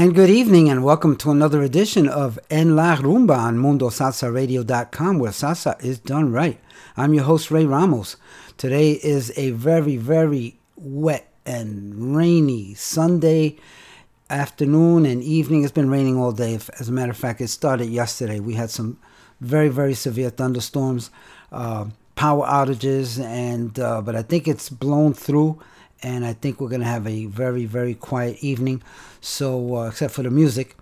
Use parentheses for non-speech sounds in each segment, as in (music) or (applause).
And good evening, and welcome to another edition of En La Rumba on MundoSalsaRadio.com, where salsa is done right. I'm your host, Ray Ramos. Today is a very, very wet and rainy Sunday afternoon and evening. It's been raining all day. As a matter of fact, it started yesterday. We had some very, very severe thunderstorms, uh, power outages, and uh, but I think it's blown through, and I think we're gonna have a very, very quiet evening. So, uh, except for the music,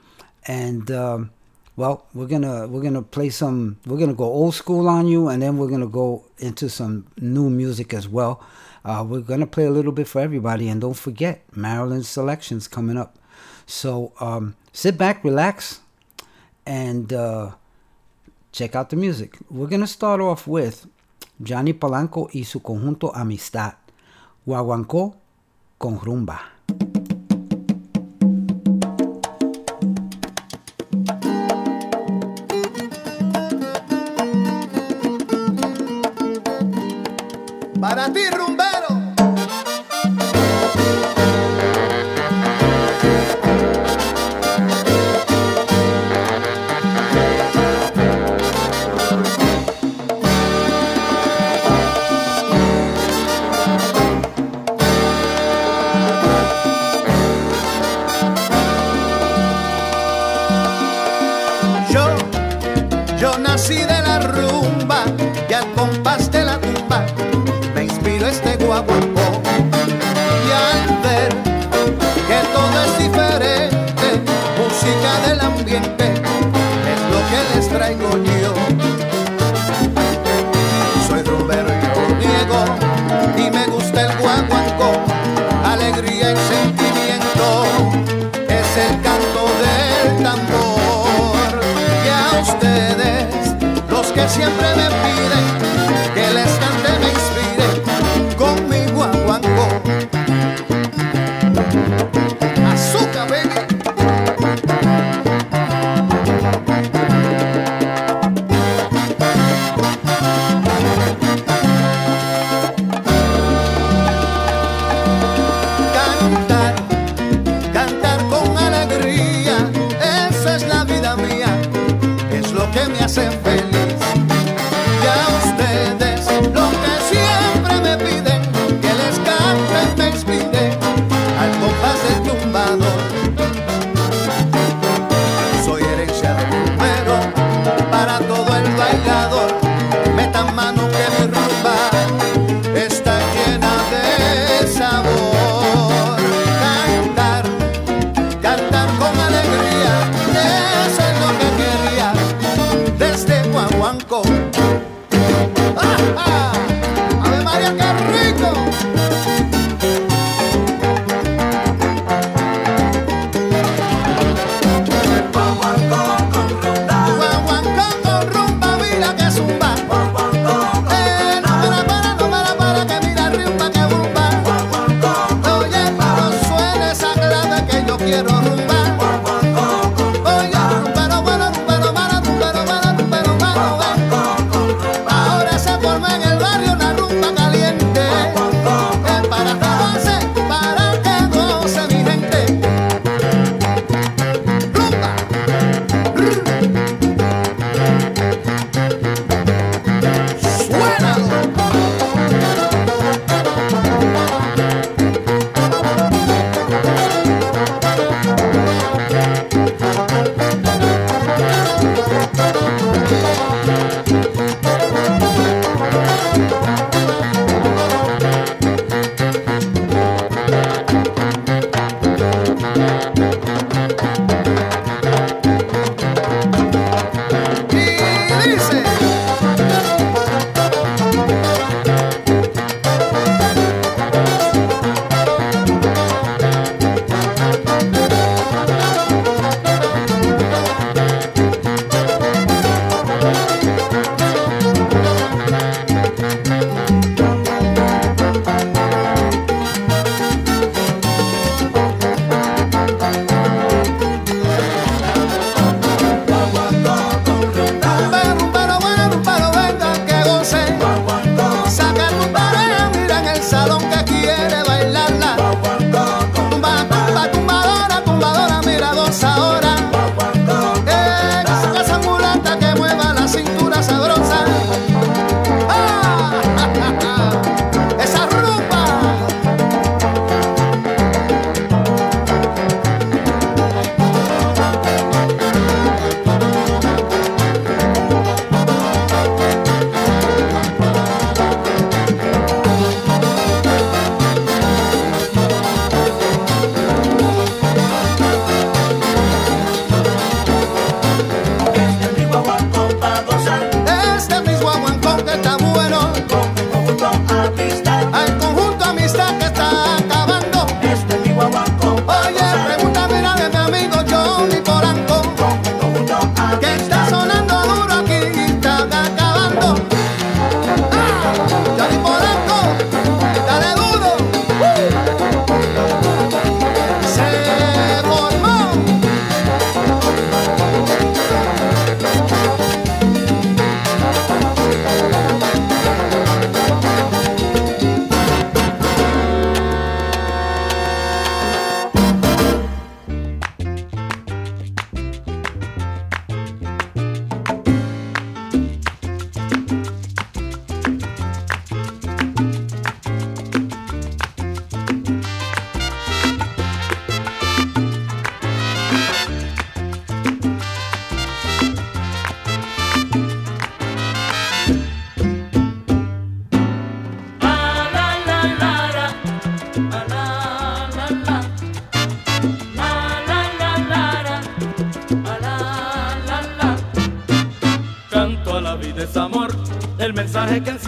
and um, well, we're gonna we're gonna play some. We're gonna go old school on you, and then we're gonna go into some new music as well. Uh, we're gonna play a little bit for everybody, and don't forget Marilyn's selections coming up. So um, sit back, relax, and uh, check out the music. We're gonna start off with Johnny Polanco y su conjunto Amistad, Guaguancó con rumba. Para ti, rumbero. Siempre me piden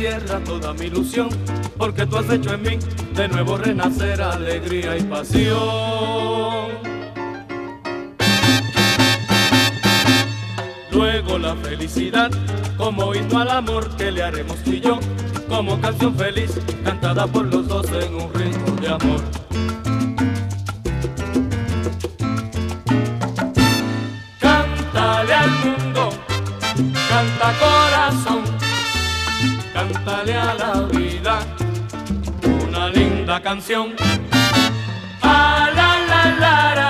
cierra toda mi ilusión, porque tú has hecho en mí de nuevo renacer alegría y pasión. Luego la felicidad, como himno al amor que le haremos tú y yo, como canción feliz, cantada por los dos en un ritmo de amor. regale a la vida una linda canción. A la la la la,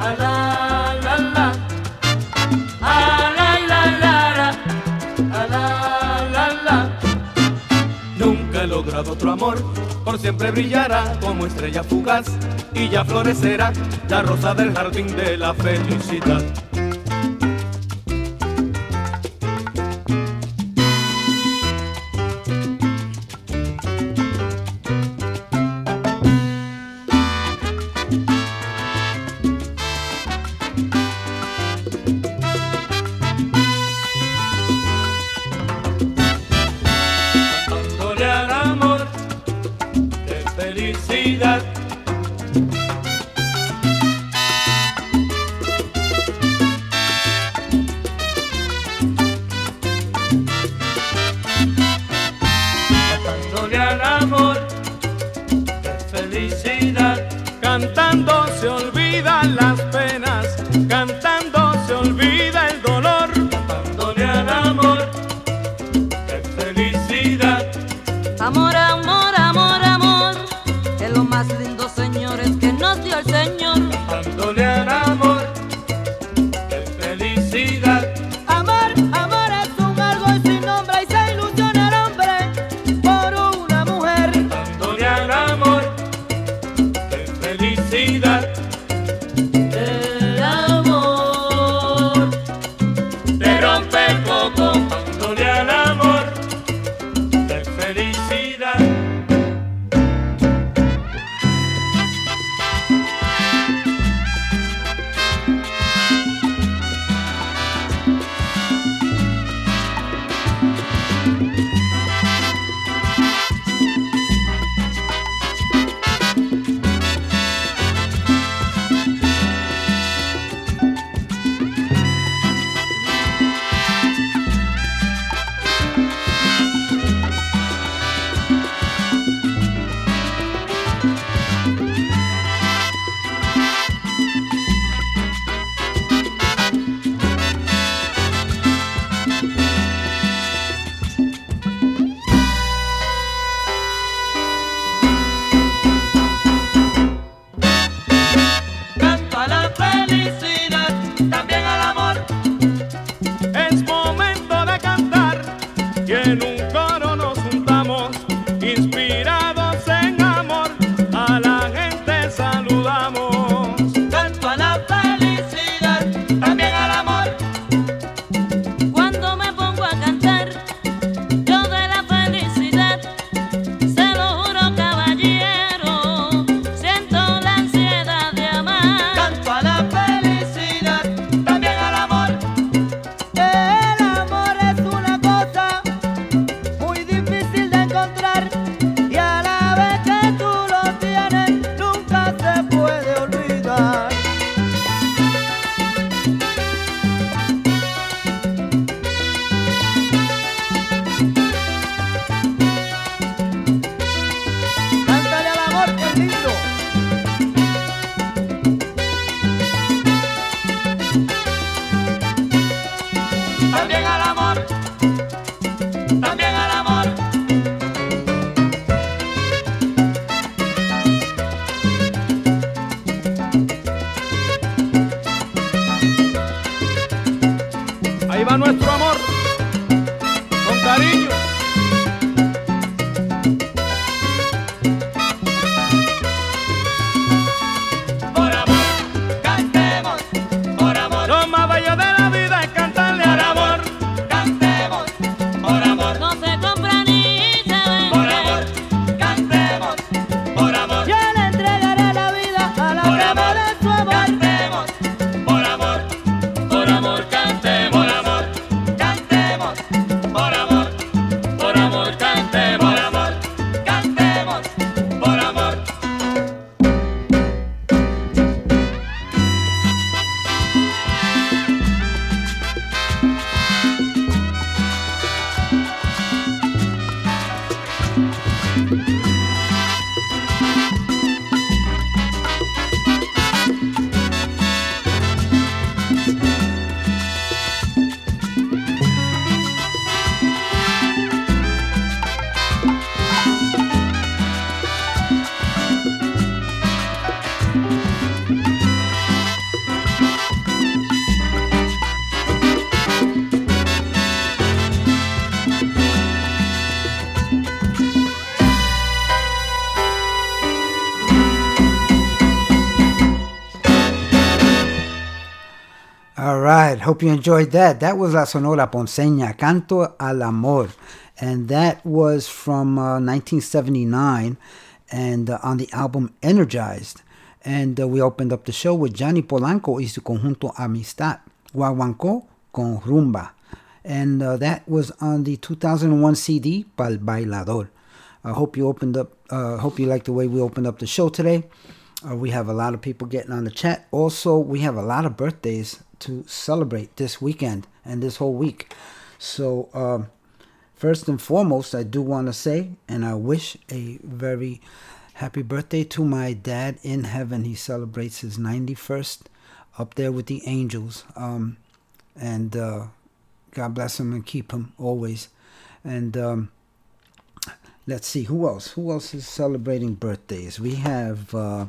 a la la la, a la la la la, a la la la. Nunca he logrado otro amor, por siempre brillará como estrella fugaz y ya florecerá la rosa del jardín de la felicidad. Hope you enjoyed that. That was La Sonora Ponceña, Canto al Amor. And that was from uh, 1979 and uh, on the album Energized. And uh, we opened up the show with Johnny Polanco y su conjunto Amistad, Guaguancó con Rumba. And uh, that was on the 2001 CD, Pal Bailador. I hope you opened up, uh, hope you like the way we opened up the show today. Uh, we have a lot of people getting on the chat. Also, we have a lot of birthdays to celebrate this weekend and this whole week. So, um, first and foremost, I do want to say, and I wish a very happy birthday to my dad in heaven. He celebrates his 91st up there with the angels. Um, and uh, God bless him and keep him always. And um, let's see, who else? Who else is celebrating birthdays? We have. Uh,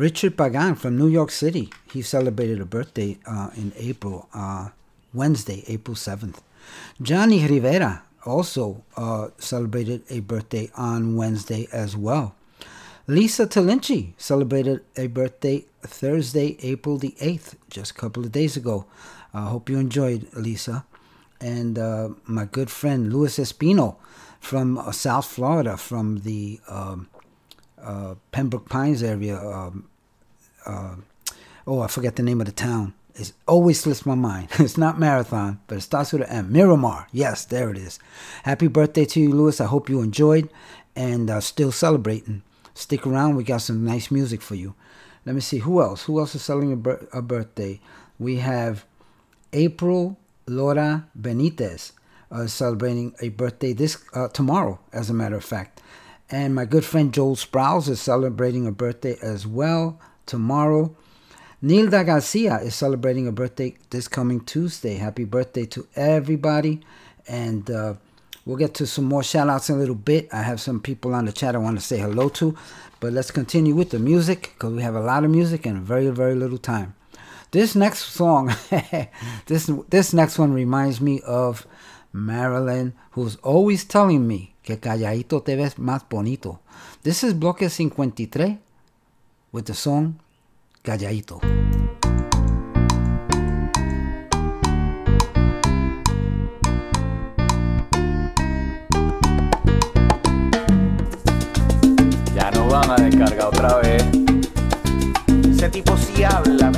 Richard Pagan from New York City. He celebrated a birthday uh, in April, uh, Wednesday, April 7th. Johnny Rivera also uh, celebrated a birthday on Wednesday as well. Lisa Talinci celebrated a birthday Thursday, April the 8th, just a couple of days ago. I hope you enjoyed, Lisa. And uh, my good friend Luis Espino from uh, South Florida, from the um, uh, Pembroke Pines area. Um, uh, oh, I forget the name of the town. It always slips my mind. (laughs) it's not Marathon, but it starts with an M. Miramar. Yes, there it is. Happy birthday to you, Lewis. I hope you enjoyed and uh, still celebrating. Stick around. We got some nice music for you. Let me see who else. Who else is celebrating a, bir- a birthday? We have April Laura Benitez uh, celebrating a birthday this uh, tomorrow, as a matter of fact. And my good friend Joel Sprouse is celebrating a birthday as well tomorrow. Nilda Garcia is celebrating a birthday this coming Tuesday. Happy birthday to everybody. And uh, we'll get to some more shout outs in a little bit. I have some people on the chat I want to say hello to. But let's continue with the music because we have a lot of music and very, very little time. This next song, (laughs) this this next one reminds me of Marilyn, who's always telling me que calladito te ves más bonito. This is Bloque 53 with the song Calladito. Ya no van a descargar otra vez. Ese tipo sí habla,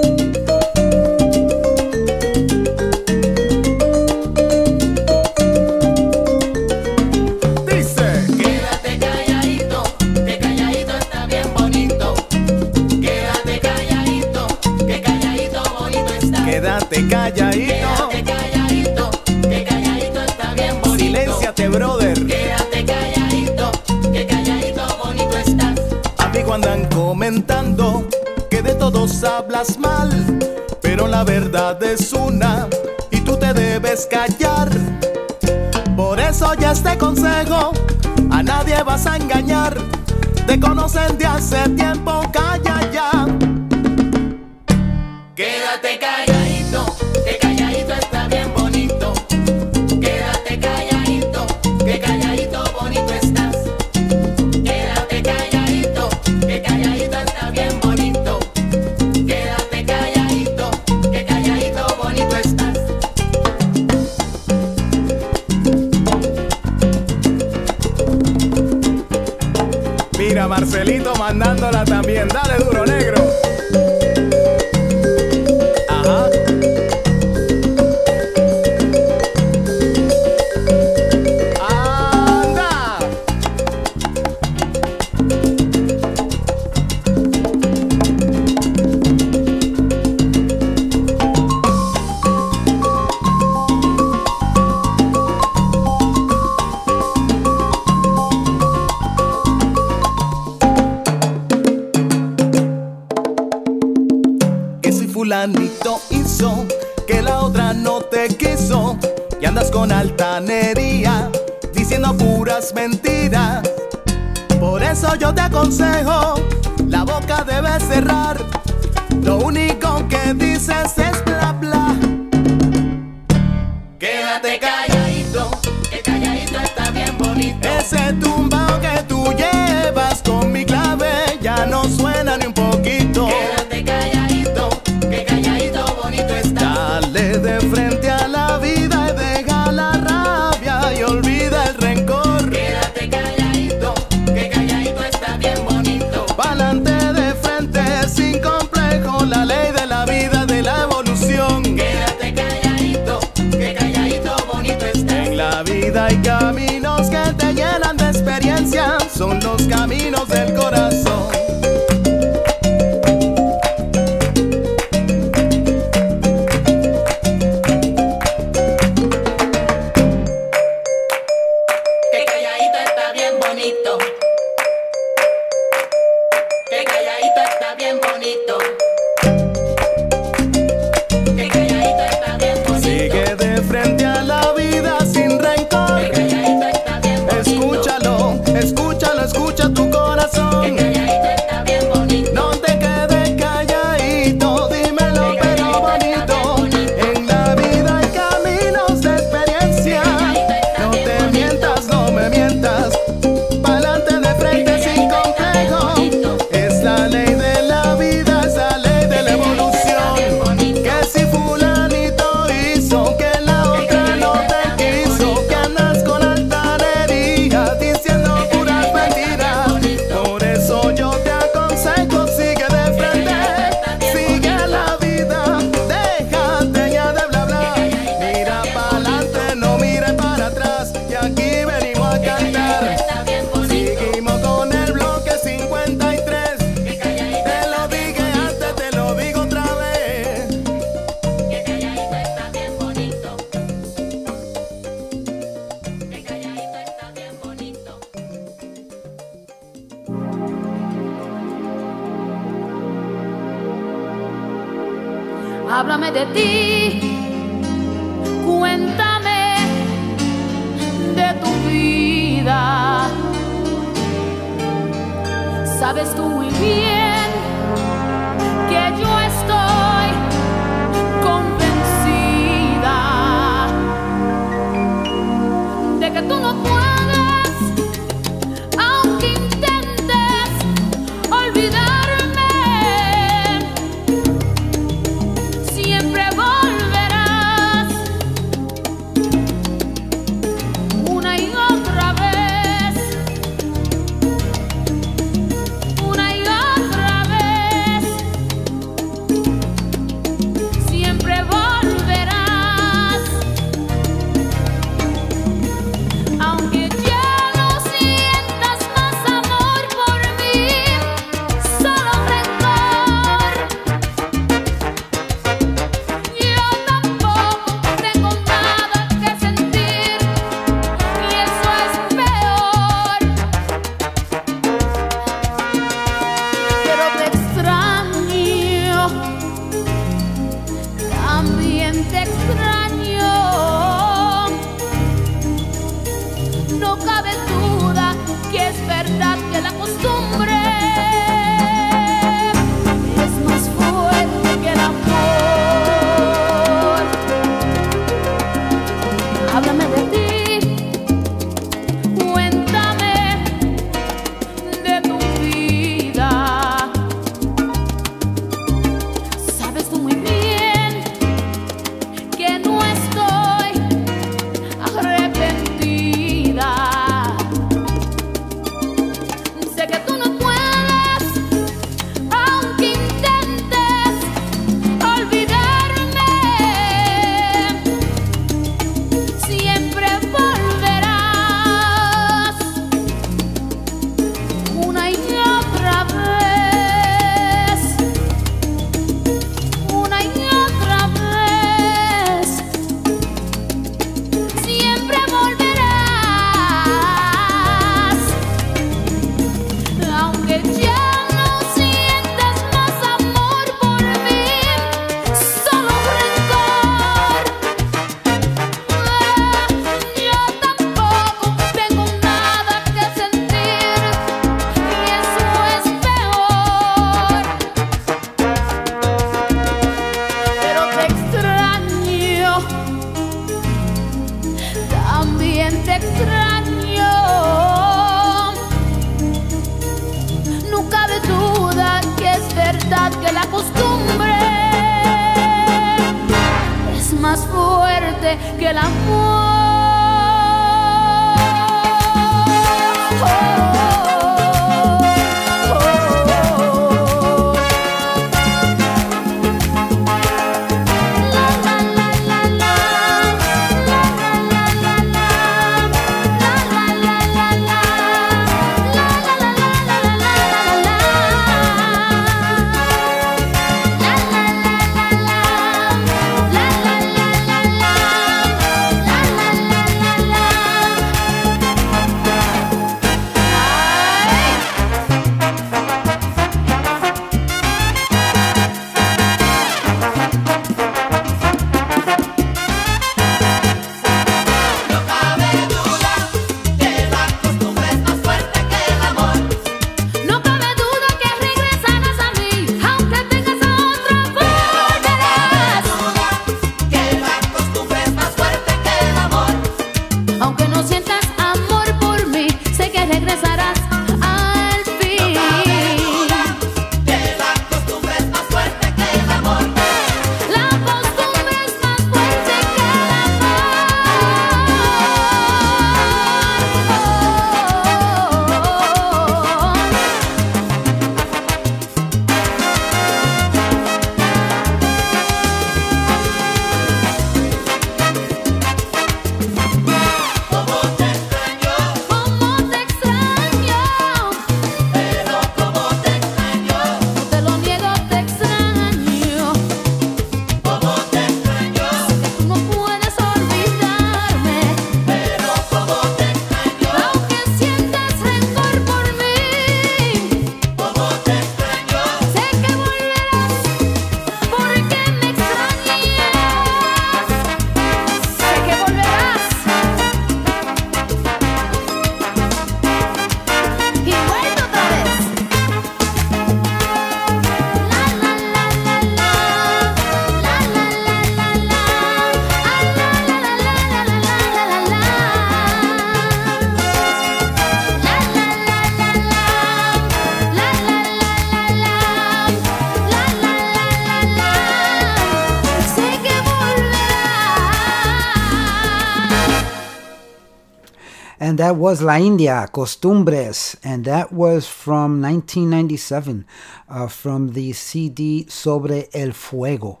that was La India, Costumbres. And that was from 1997, uh, from the CD Sobre el Fuego.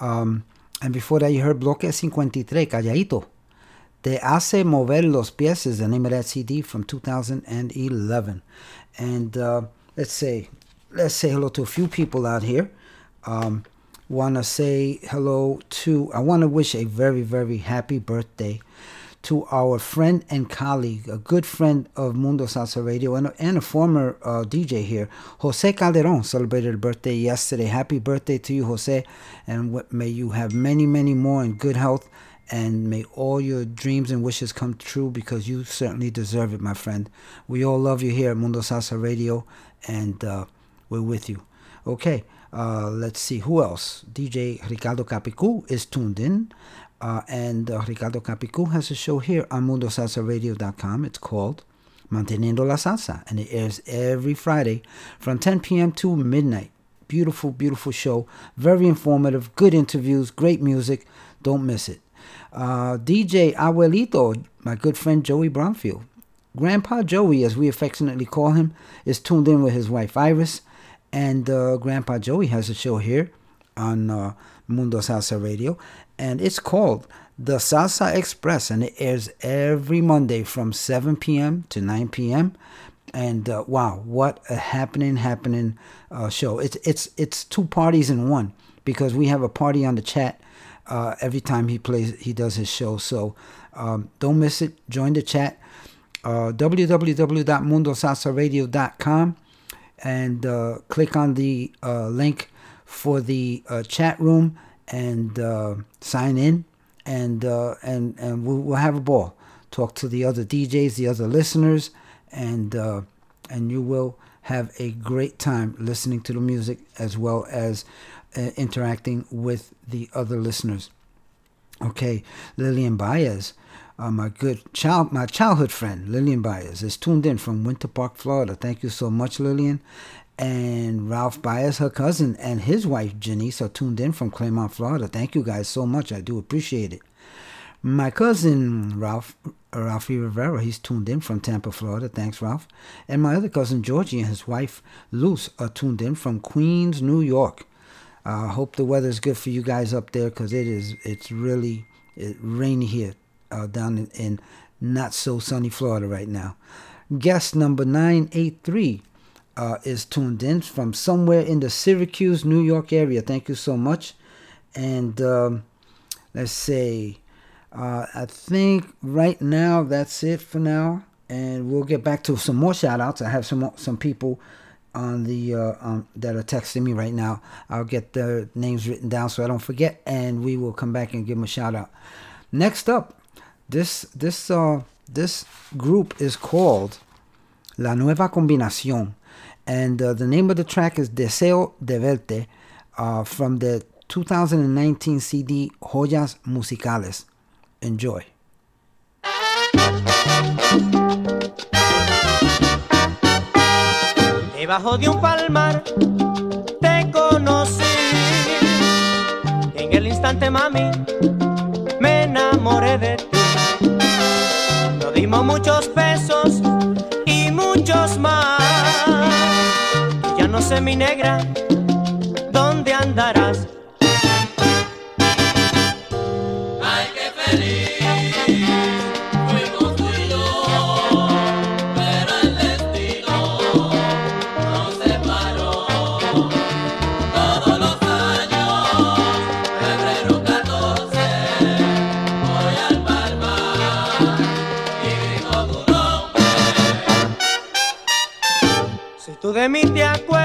Um, and before that, you heard Bloque 53, Calladito. Te hace mover los pies is the name of that CD from 2011. And uh, let's say, let's say hello to a few people out here. Um, want to say hello to, I want to wish a very, very happy birthday to our friend and colleague, a good friend of Mundo Salsa Radio, and a, and a former uh, DJ here, Jose Calderon, celebrated birthday yesterday. Happy birthday to you, Jose, and may you have many, many more in good health, and may all your dreams and wishes come true because you certainly deserve it, my friend. We all love you here at Mundo Salsa Radio, and uh, we're with you. Okay, uh, let's see who else. DJ Ricardo Capicu is tuned in. Uh, and uh, Ricardo Capicu has a show here on MundoSalsaRadio.com. It's called Manteniendo la Salsa, and it airs every Friday from 10 p.m. to midnight. Beautiful, beautiful show. Very informative, good interviews, great music. Don't miss it. Uh, DJ Abuelito, my good friend Joey Bromfield. Grandpa Joey, as we affectionately call him, is tuned in with his wife Iris. And uh, Grandpa Joey has a show here on uh, Mundo Salsa Radio, and it's called The Salsa Express, and it airs every Monday from 7 p.m. to 9 p.m. And uh, wow, what a happening, happening uh, show! It's it's it's two parties in one because we have a party on the chat uh, every time he plays, he does his show. So um, don't miss it. Join the chat. Uh, www.mundosalsaradio.com and uh, click on the uh, link for the uh, chat room and uh, sign in and uh, and and we'll, we'll have a ball. Talk to the other DJs the other listeners and and you will have a great time listening to the music as well as interacting with the other listeners. Okay Lillian Baez uh, my good child, my childhood friend Lillian Baez is tuned in from Winter Park, Florida. Thank you so much, Lillian. And Ralph Baez, her cousin, and his wife Janice are tuned in from Clermont, Florida. Thank you guys so much. I do appreciate it. My cousin Ralph Ralphie Rivera, he's tuned in from Tampa, Florida. Thanks, Ralph. And my other cousin Georgie and his wife Luce are tuned in from Queens, New York. I uh, hope the weather's good for you guys up there because it is. It's really it, rainy here uh, down in, in not so sunny Florida right now. Guest number nine eight three uh, is tuned in from somewhere in the Syracuse, New York area. Thank you so much. And um, let's say, uh, I think right now that's it for now. And we'll get back to some more shout outs. I have some some people on the uh, um, that are texting me right now. I'll get their names written down so I don't forget, and we will come back and give them a shout out. Next up, this this uh, this group is called La Nueva Combinación, and uh, the name of the track is Deseo de Verte uh, from the 2019 CD Joyas Musicales. Enjoy. Debajo de un palmar te conocí. En el instante, mami, Muchos besos y muchos más. Ya no sé, mi negra, dónde andarás. De mí te acuerdas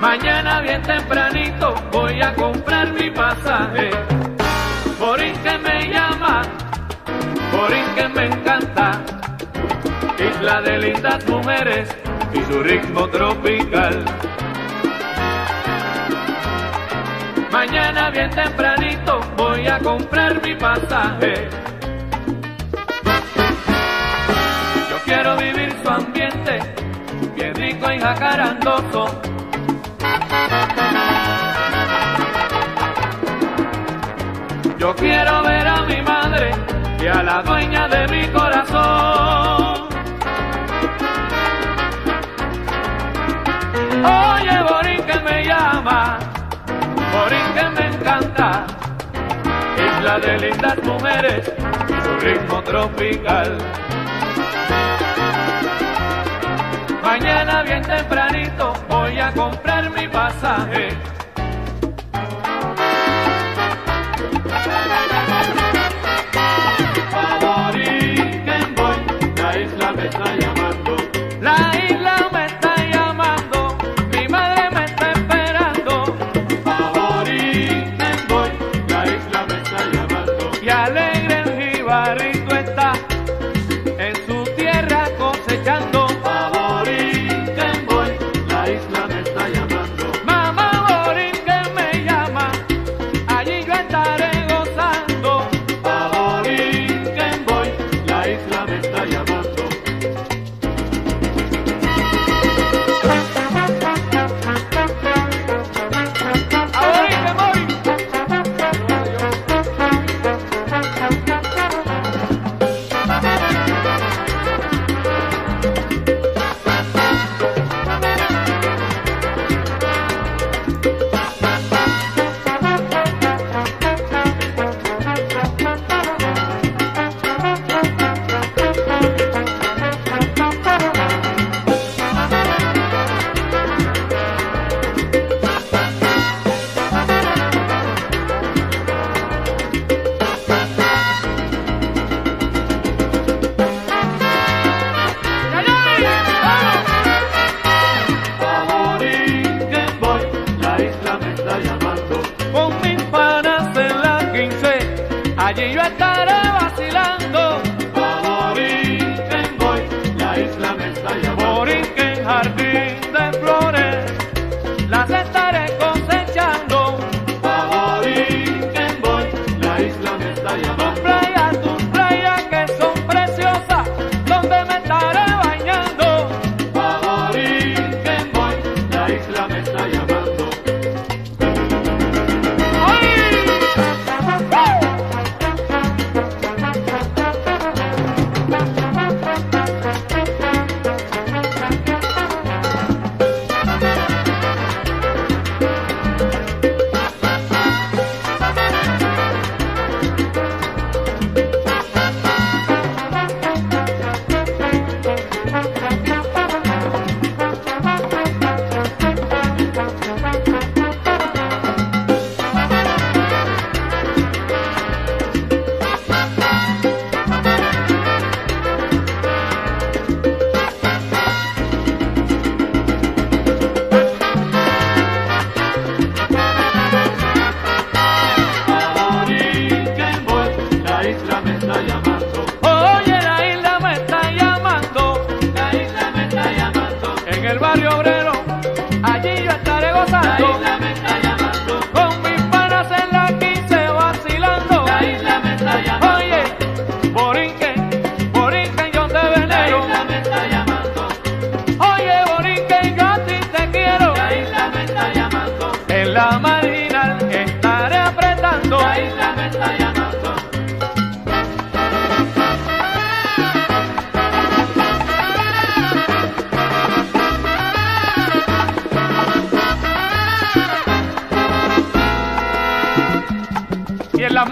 Mañana bien tempranito voy a comprar mi pasaje. Borinquen que me llama, Borinquen que me encanta. Isla de lindas mujeres y su ritmo tropical. Mañana bien tempranito voy a comprar mi pasaje. Yo quiero vivir su ambiente, bien rico y jacarandoso yo quiero ver a mi madre y a la dueña de mi corazón. Oye, Borín que me llama, Borín que me encanta, isla de lindas mujeres, y su ritmo tropical. Mañana bien tempranito voy a comprar mi pasaje.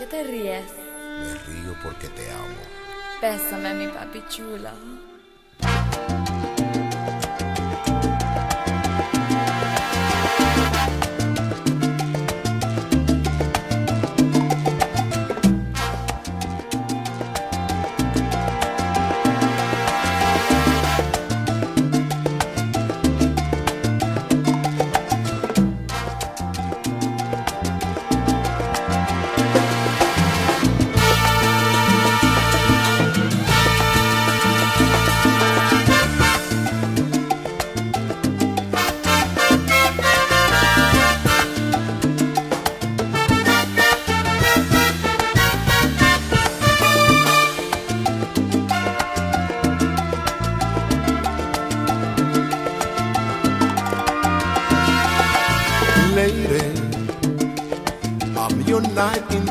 qué te ríes? Me río porque te amo. Pésame, mi papi chulo.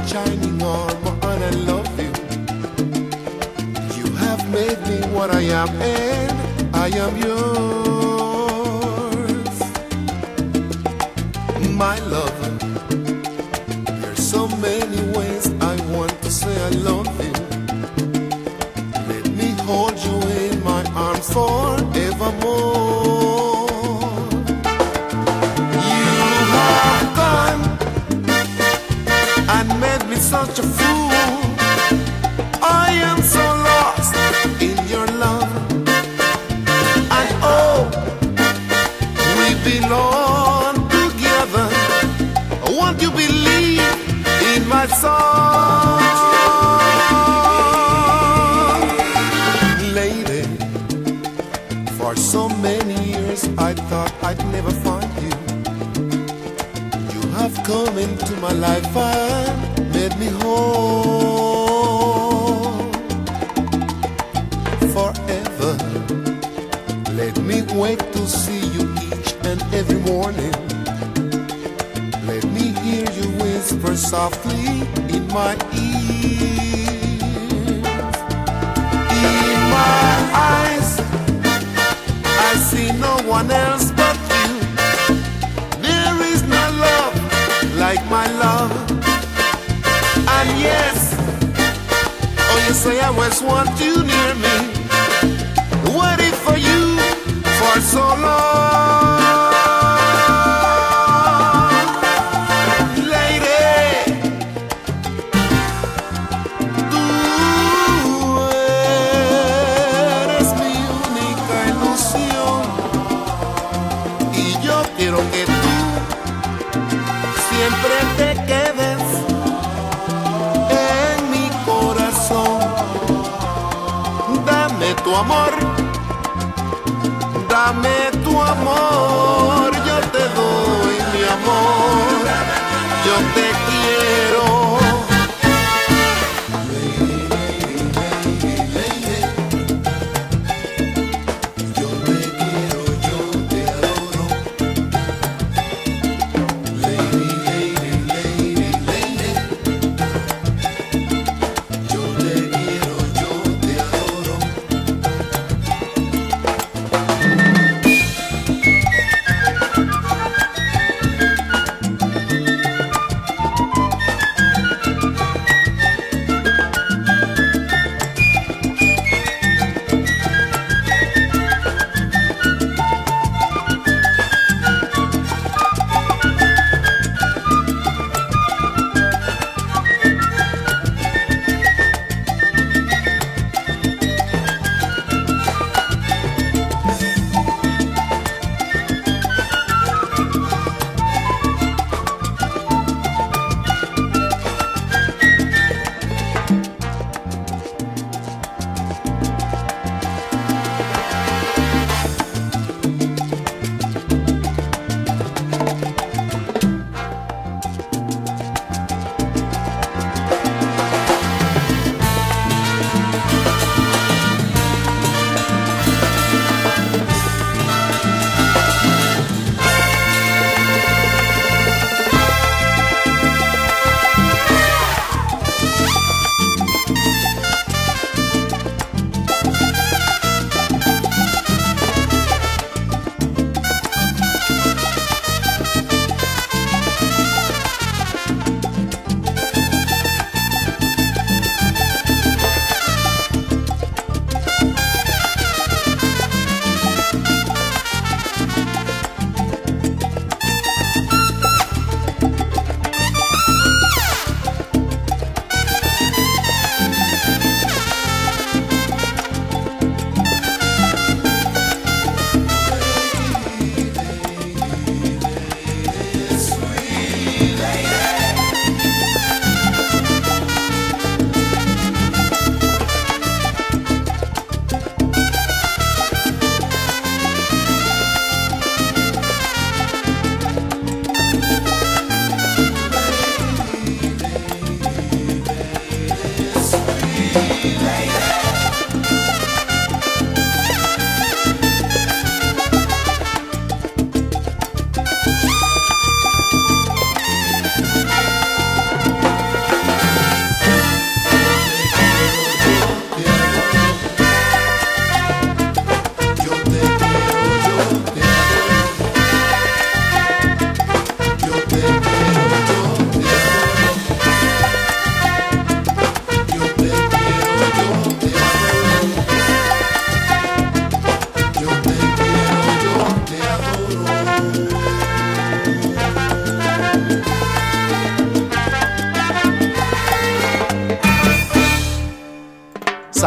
China.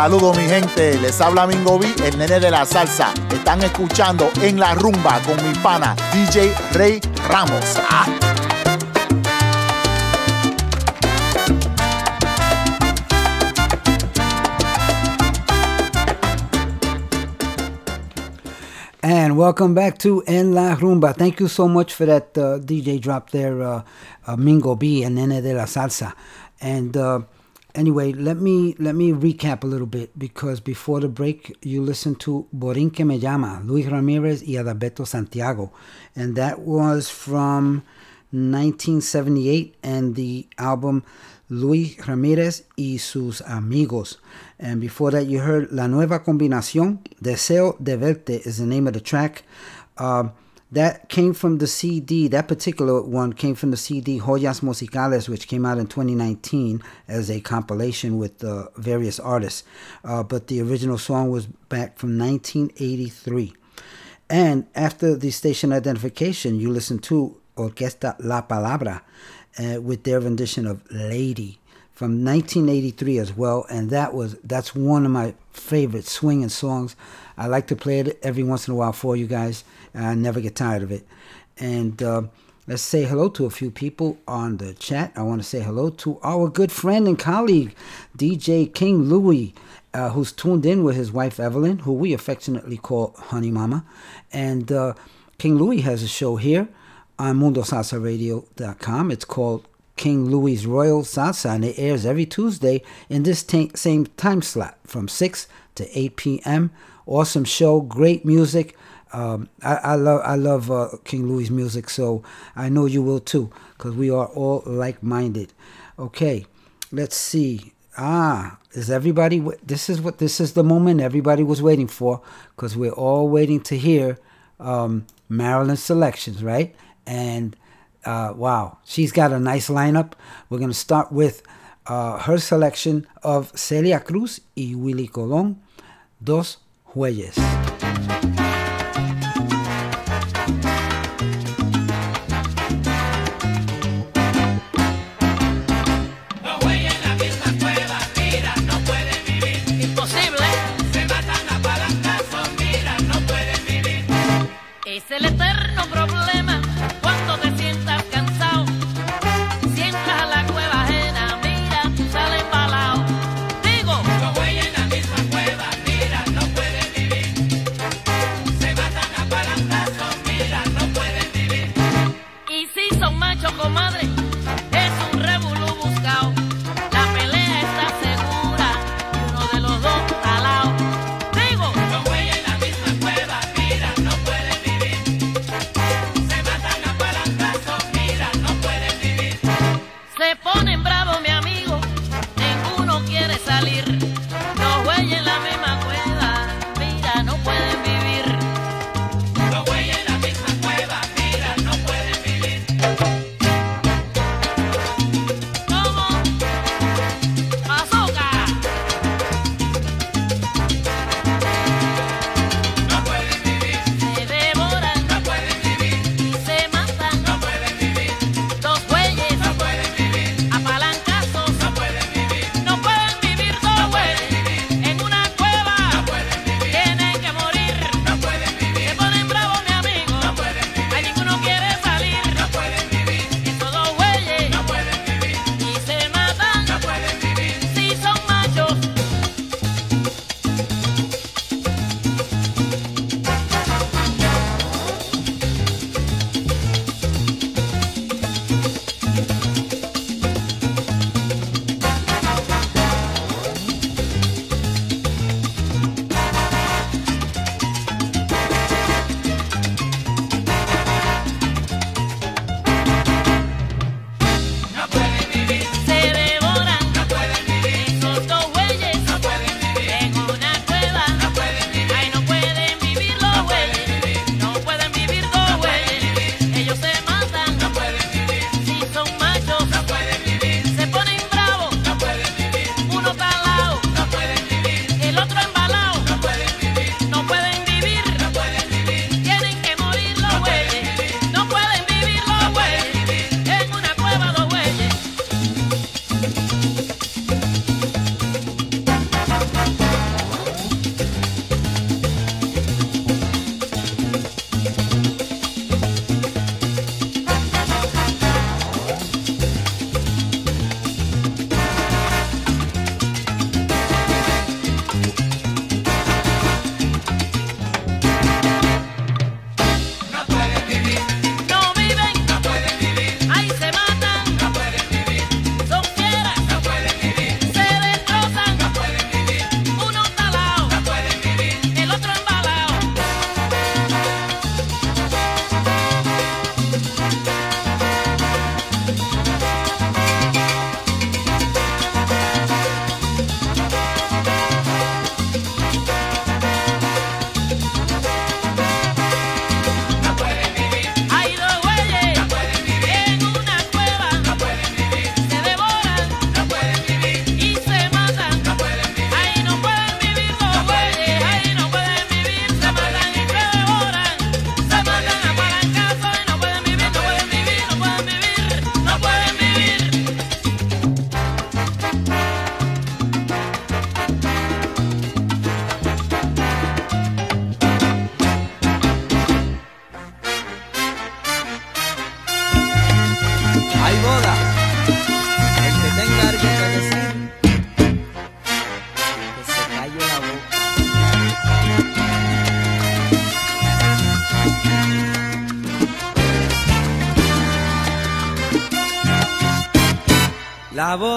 Saludos mi gente, les habla Mingo B, el nene de la salsa. Están escuchando en la rumba con mi pana DJ Rey Ramos. Ah. And welcome back to En La Rumba. Thank you so much for that uh, DJ drop there, uh, uh, Mingo B and Nene de la Salsa. And anyway, let me let me recap a little bit because before the break, you listened to Borinquen Me Llama, Luis Ramirez y Adalberto Santiago, and that was from 1978 and the album Luis Ramirez y sus amigos. And before that, you heard La Nueva Combinación, Deseo de Verte is the name of the track. Uh, that came from the CD, that particular one came from the CD Joyas Musicales, which came out in 2019 as a compilation with uh, various artists. Uh, but the original song was back from 1983. And after the station identification, you listen to Orquesta La Palabra uh, with their rendition of Lady from 1983 as well, and that was that's one of my favorite swinging songs. I like to play it every once in a while for you guys. I never get tired of it. And uh, let's say hello to a few people on the chat. I want to say hello to our good friend and colleague, DJ King Louie. Uh, who's tuned in with his wife Evelyn, who we affectionately call Honey Mama. And uh, King Louie has a show here on MundoSalsaRadio.com. It's called King Louis Royal Salsa, and it airs every Tuesday in this ta- same time slot from 6 to 8 p.m. Awesome show, great music. Um, I, I love I love uh, King Louis music, so I know you will too, because we are all like-minded. Okay, let's see. Ah, is everybody? This is what this is the moment everybody was waiting for, because we're all waiting to hear um, Marilyn's selections, right? And uh, wow, she's got a nice lineup. We're gonna start with uh, her selection of Celia Cruz y Willy Colón, Dos Jueyes.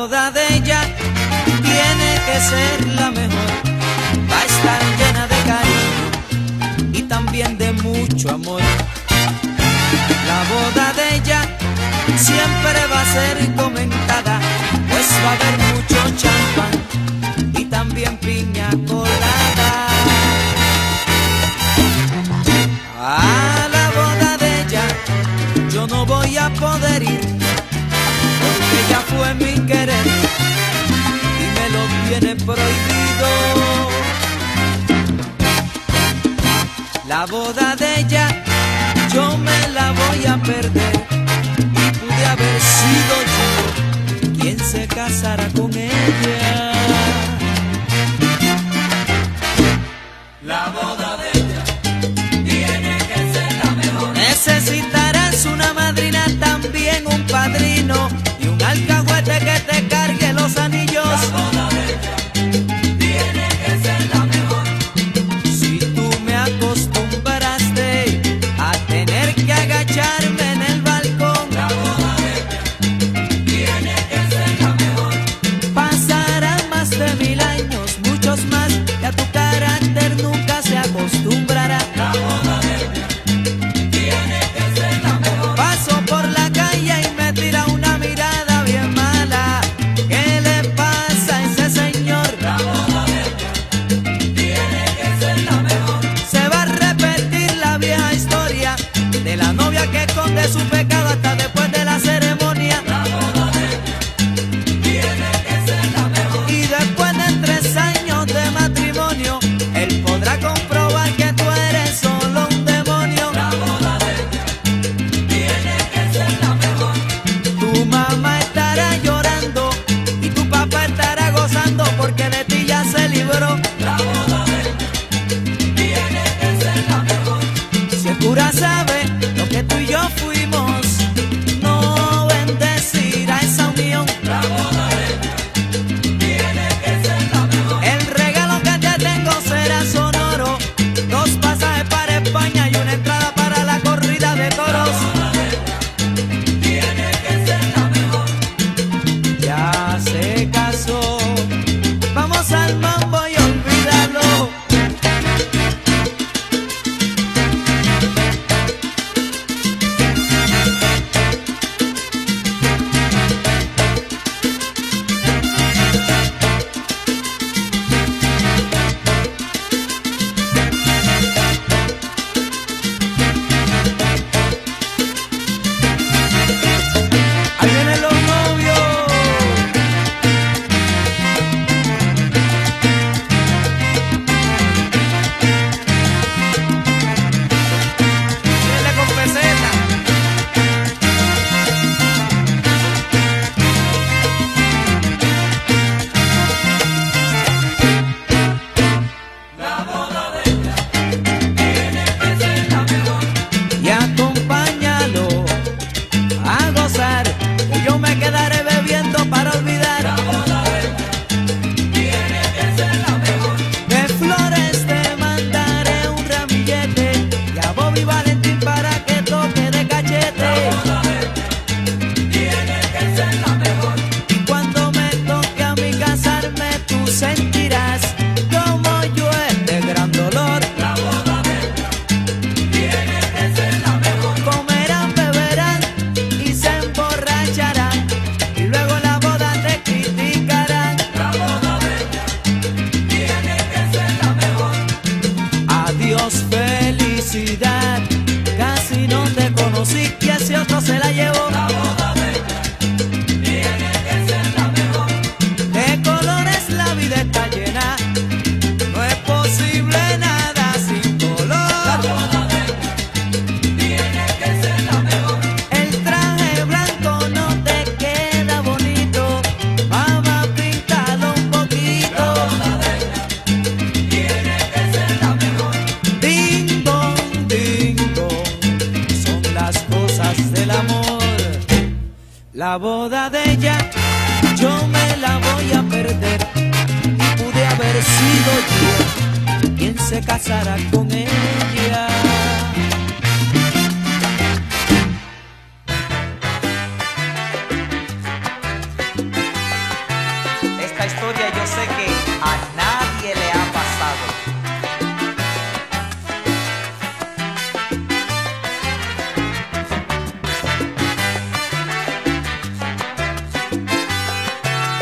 La boda de ella tiene que ser la mejor. Va a estar llena de cariño y también de mucho amor. La boda de ella siempre va a ser comentada, pues va a haber prohibido. La boda de ella, yo me la voy a perder.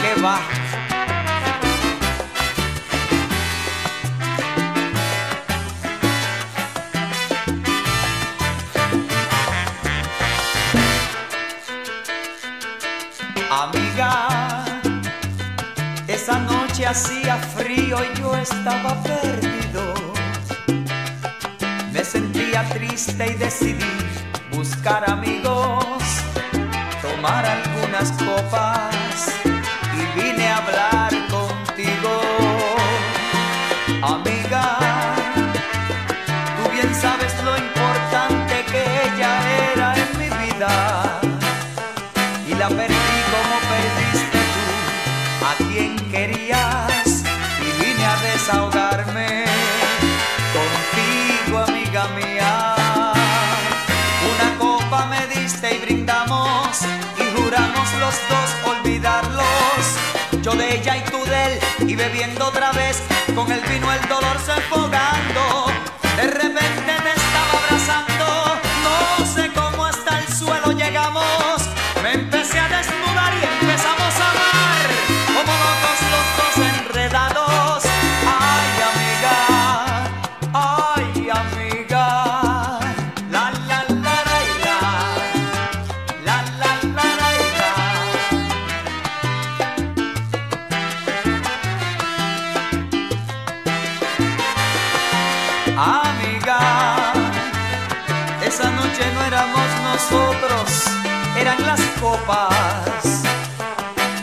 Qué va. hacía frío y yo estaba perdido. Me sentía triste y decidí buscar amigos, tomar algunas copas los olvidarlos. Yo de ella y tú de él, y bebiendo otra vez, con el vino el dolor se enfoga.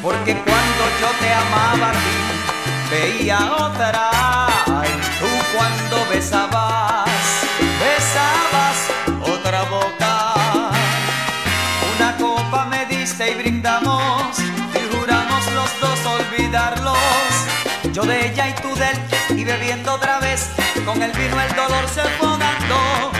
porque cuando yo te amaba a ti, veía otra, y tú cuando besabas, besabas otra boca. Una copa me diste y brindamos, y juramos los dos olvidarlos, yo de ella y tú de él, y bebiendo otra vez, con el vino el dolor se fue dando.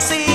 see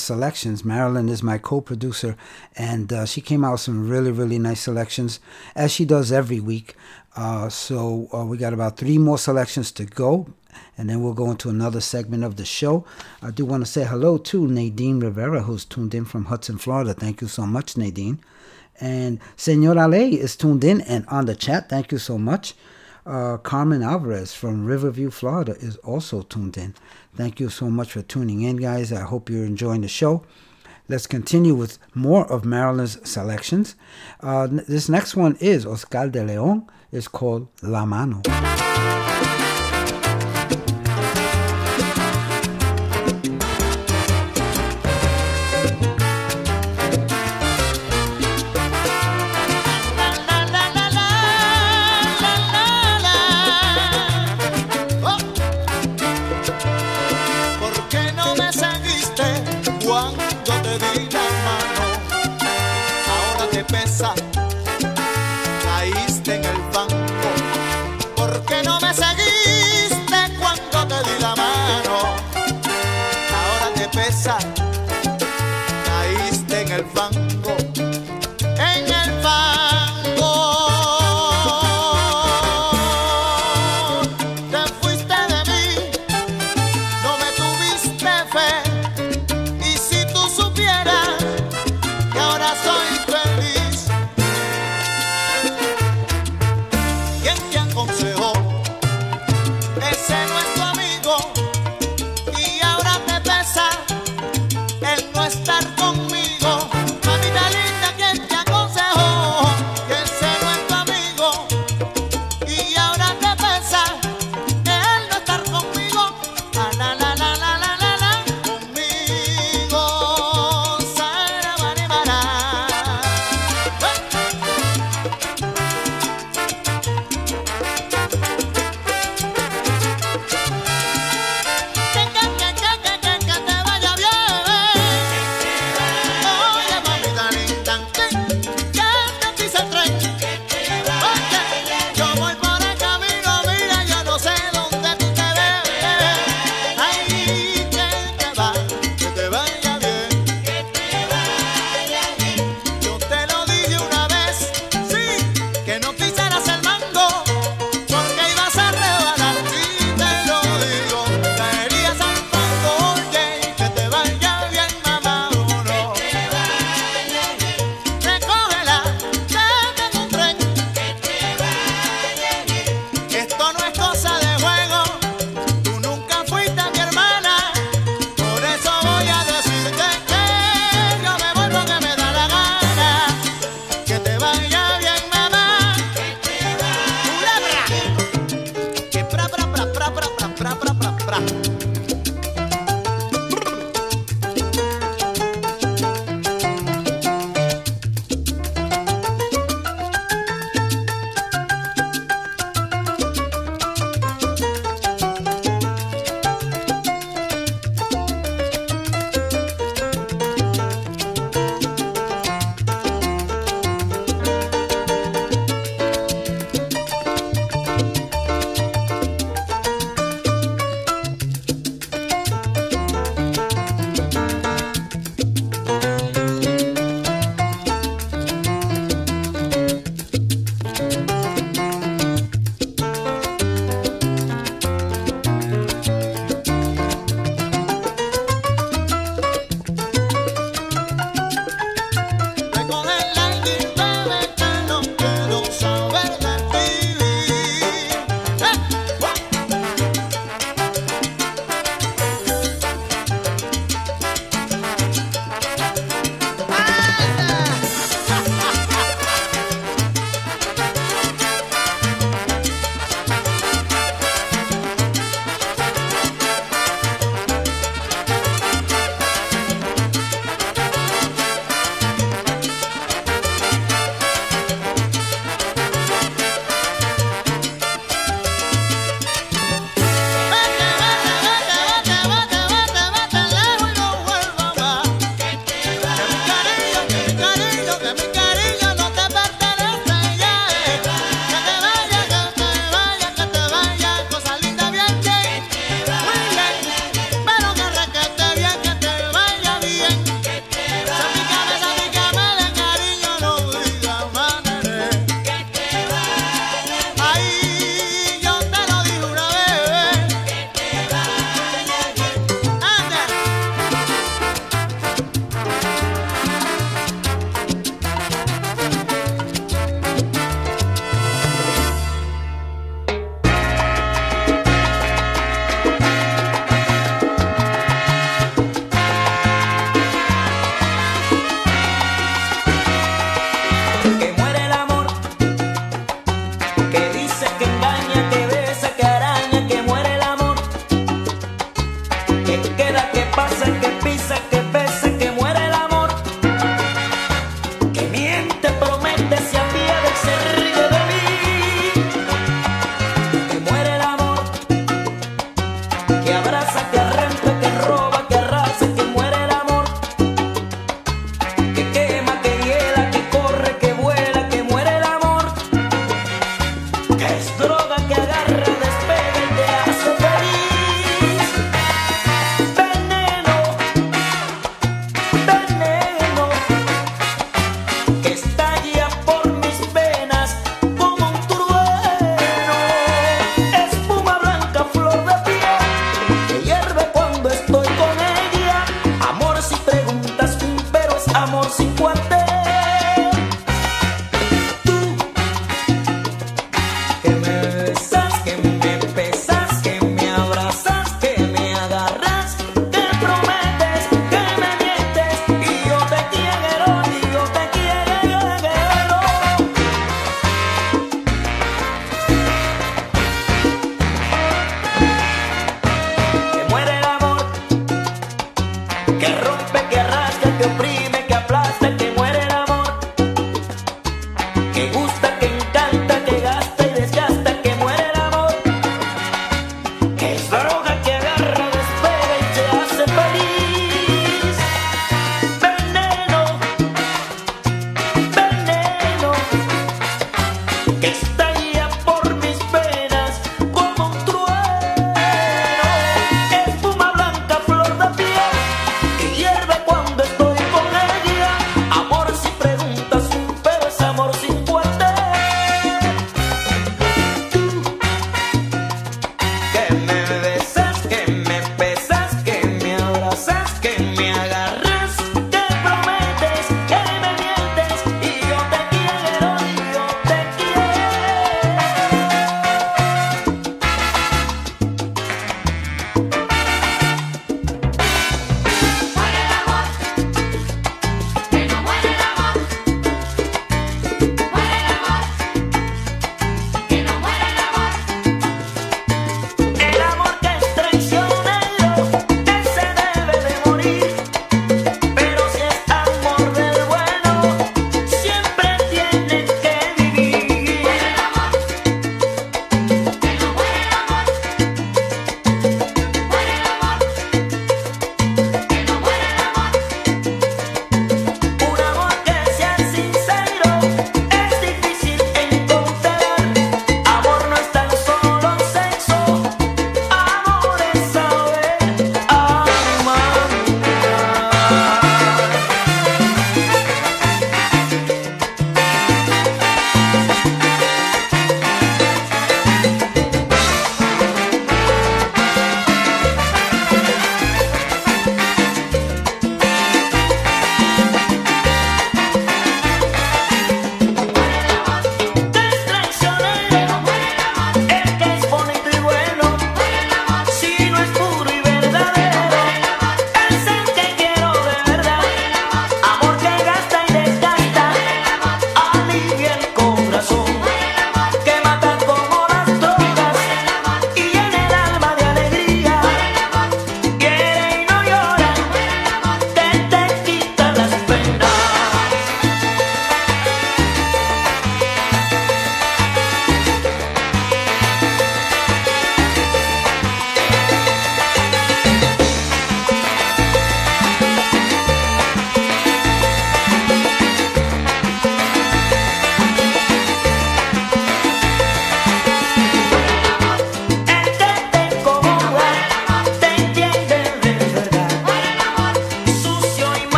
Selections. Marilyn is my co producer, and uh, she came out with some really, really nice selections, as she does every week. Uh, so uh, we got about three more selections to go, and then we'll go into another segment of the show. I do want to say hello to Nadine Rivera, who's tuned in from Hudson, Florida. Thank you so much, Nadine. And Senor Ale is tuned in and on the chat. Thank you so much. Uh, Carmen Alvarez from Riverview, Florida is also tuned in. Thank you so much for tuning in, guys. I hope you're enjoying the show. Let's continue with more of Marilyn's selections. Uh, this next one is Oscar de Leon. It's called La Mano.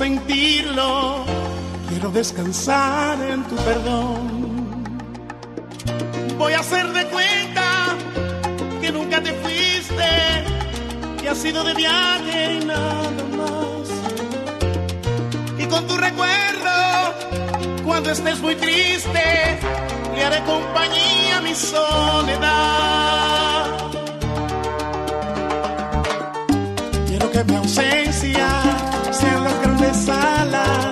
sentirlo, quiero descansar en tu perdón. Voy a hacer de cuenta que nunca te fuiste, que has sido de viaje y nada más. Y con tu recuerdo, cuando estés muy triste, le haré compañía a mi soledad. Quiero que me ausentes me sala.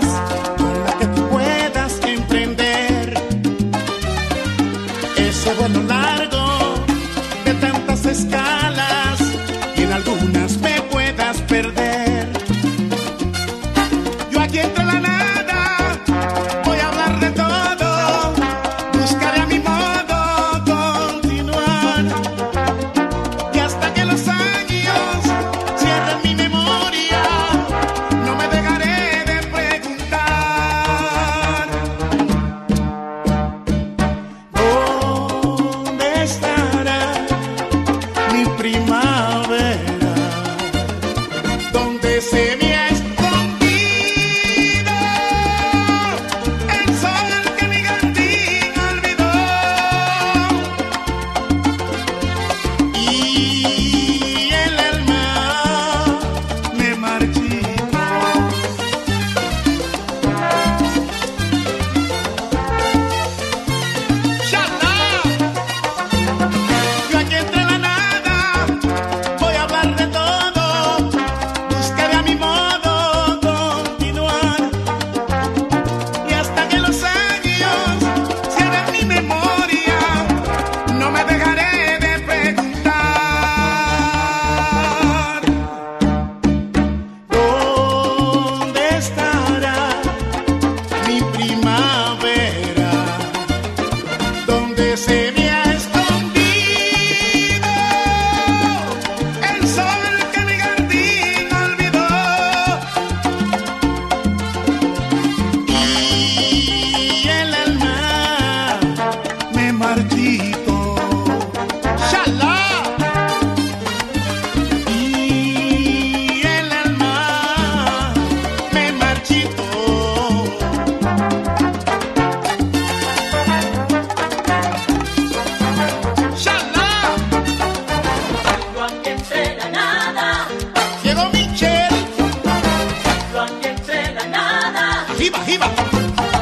Thank you.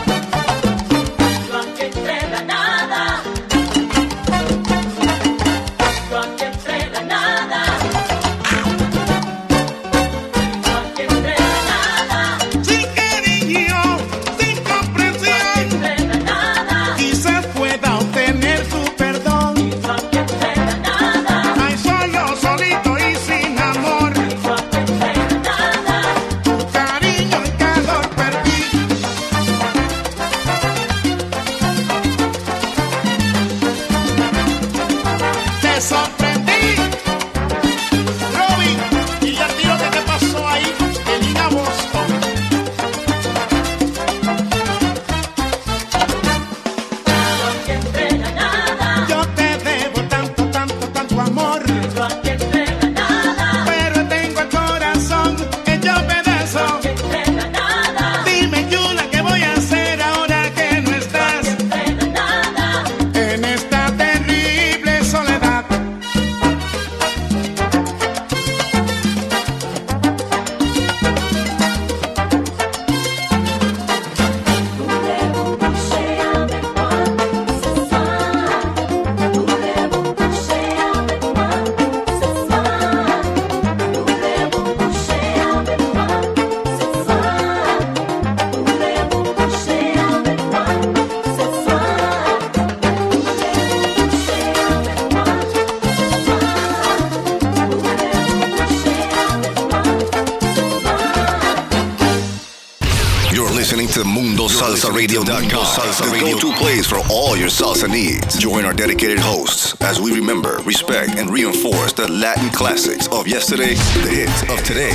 Dedicated hosts as we remember, respect, and reinforce the Latin classics of yesterday, the hits of today,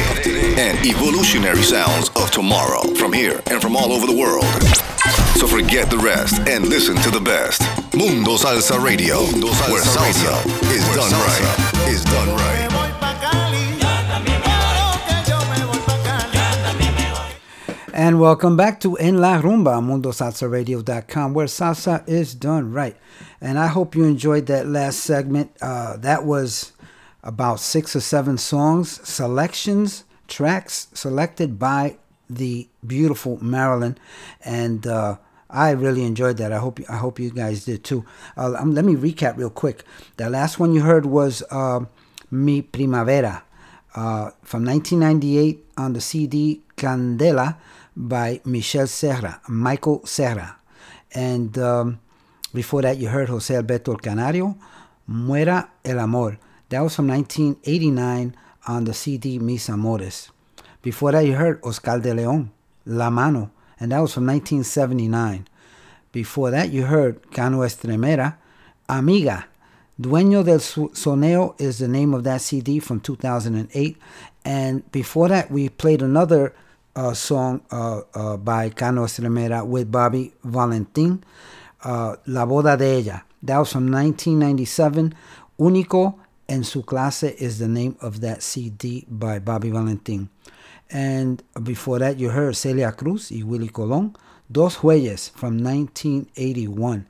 and evolutionary sounds of tomorrow from here and from all over the world. So forget the rest and listen to the best. Mundo Salsa Radio, where salsa is done right. Is done right. And welcome back to En La Rumba, MundoSalsaRadio.com, where salsa is done right. And I hope you enjoyed that last segment. Uh, that was about six or seven songs, selections, tracks selected by the beautiful Marilyn. And uh, I really enjoyed that. I hope I hope you guys did too. Uh, um, let me recap real quick. The last one you heard was uh, Mi Primavera uh, from 1998 on the CD Candela by Michel Serra, Michael Serra. And um, before that, you heard Jose Alberto Canario, Muera el Amor. That was from 1989 on the CD Mis Amores. Before that, you heard Oscar de Leon, La Mano, and that was from 1979. Before that, you heard Cano Estremera, Amiga. Dueño del Soneo is the name of that CD from 2008. And before that, we played another uh, song uh, uh, by Cano Estremera with Bobby Valentin, uh, La Boda de Ella. That was from 1997. Único en su clase is the name of that CD by Bobby Valentin. And before that, you heard Celia Cruz y Willie Colon, Dos Huellas from 1981.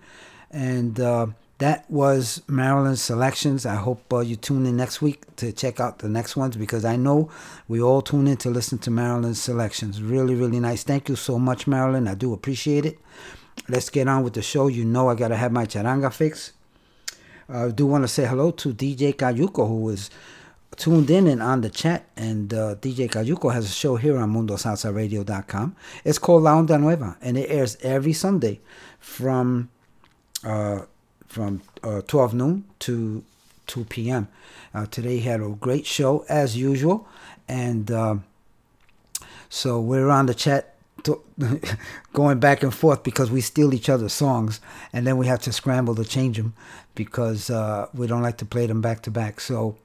And uh, that was Marilyn's selections. I hope uh, you tune in next week to check out the next ones because I know we all tune in to listen to Marilyn's selections. Really, really nice. Thank you so much, Marilyn. I do appreciate it. Let's get on with the show. You know I got to have my charanga fix. I do want to say hello to DJ Cayuco, who is tuned in and on the chat. And uh, DJ Cayuco has a show here on MundoSalsaRadio.com. It's called La Onda Nueva, and it airs every Sunday from uh, from uh, 12 noon to 2 p.m. Uh, today he had a great show as usual, and um, so we're on the chat to, (laughs) going back and forth because we steal each other's songs, and then we have to scramble to change them because uh, we don't like to play them back to back. So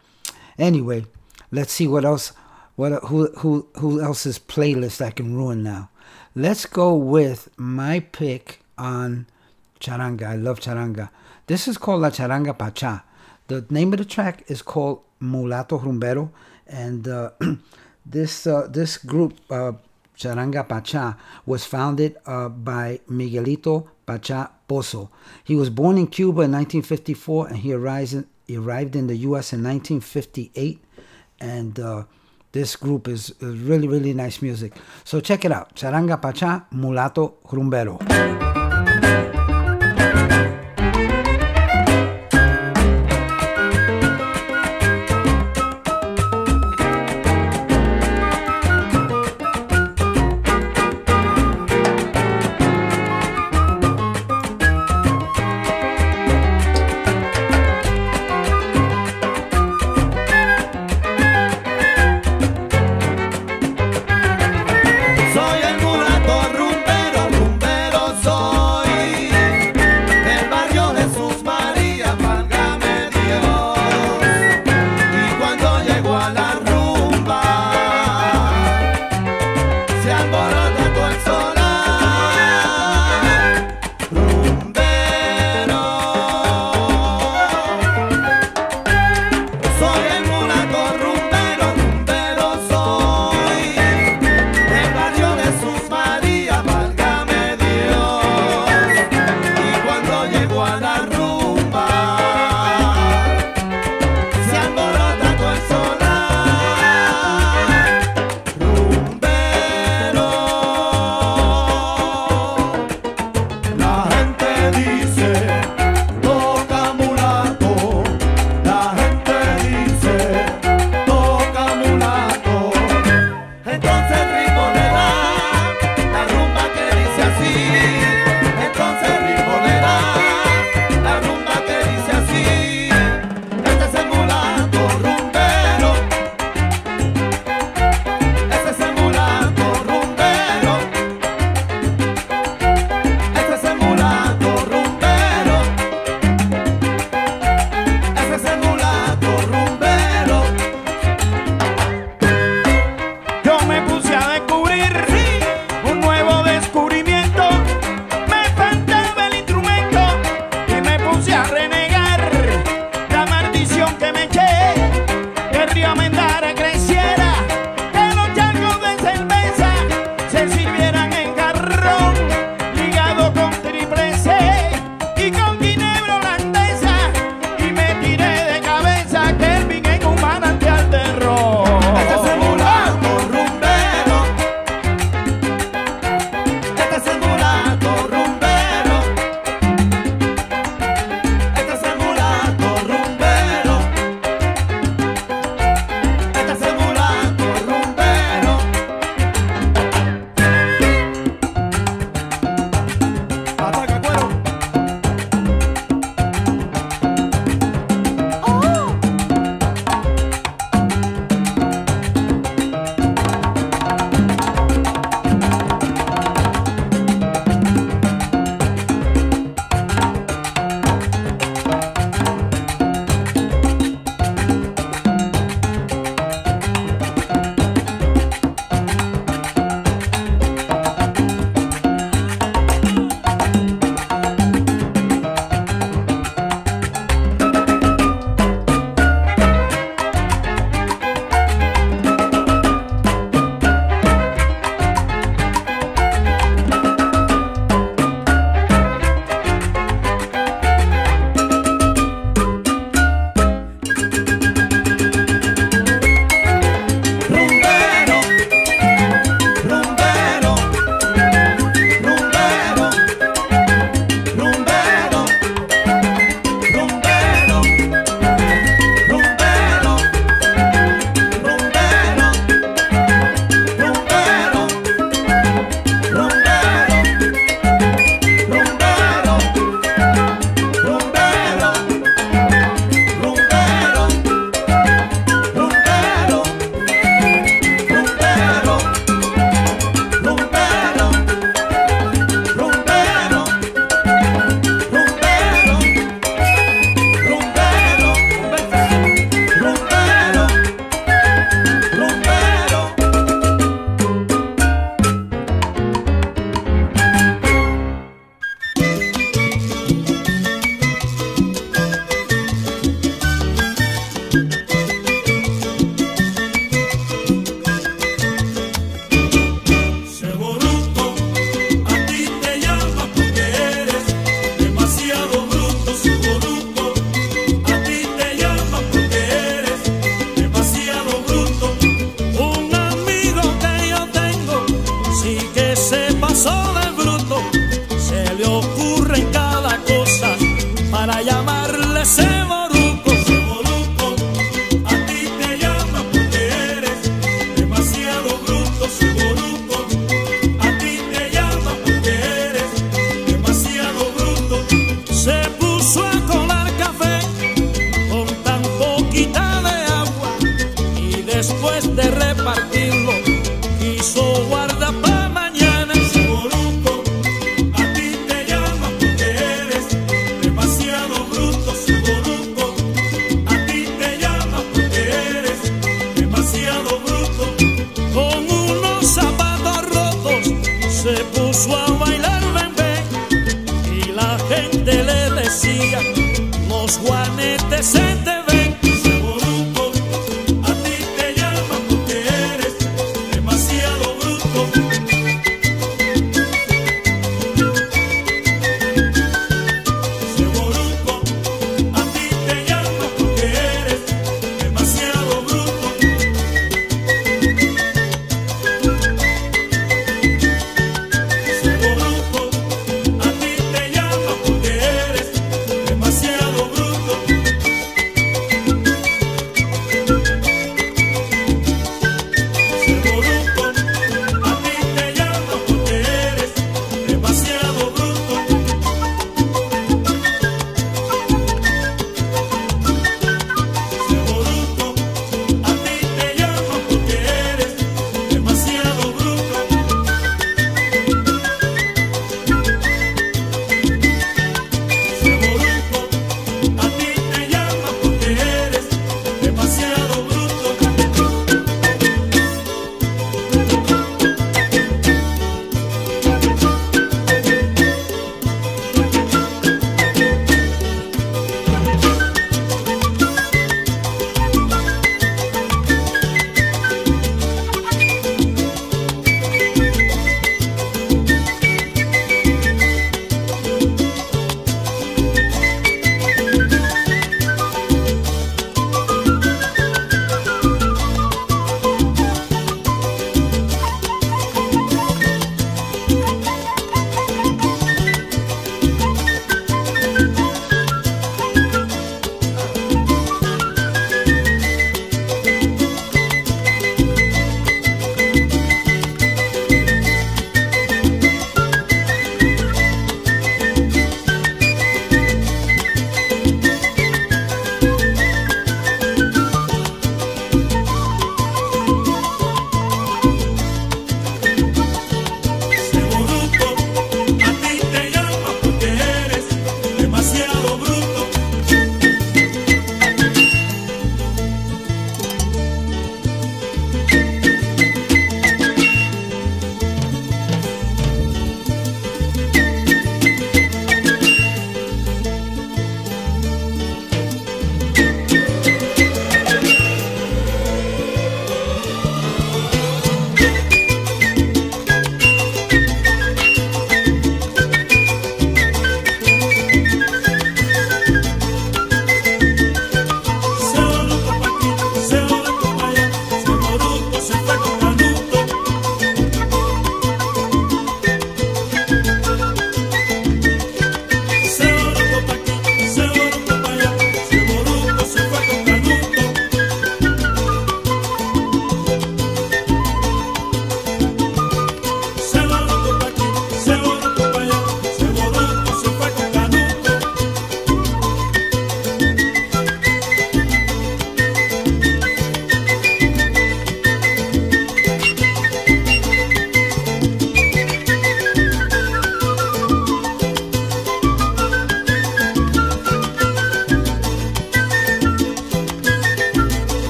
anyway, let's see what else. What who who who else's playlist I can ruin now? Let's go with my pick on charanga. I love charanga. This is called La Charanga Pacha. The name of the track is called Mulato Rumbero, and uh, (clears throat) this uh, this group uh, Charanga Pacha was founded uh, by Miguelito Pacha Pozo. He was born in Cuba in 1954, and he arrived in, arrived in the U.S. in 1958, and uh, this group is, is really really nice music. So check it out, Charanga Pacha Mulato Rumbero.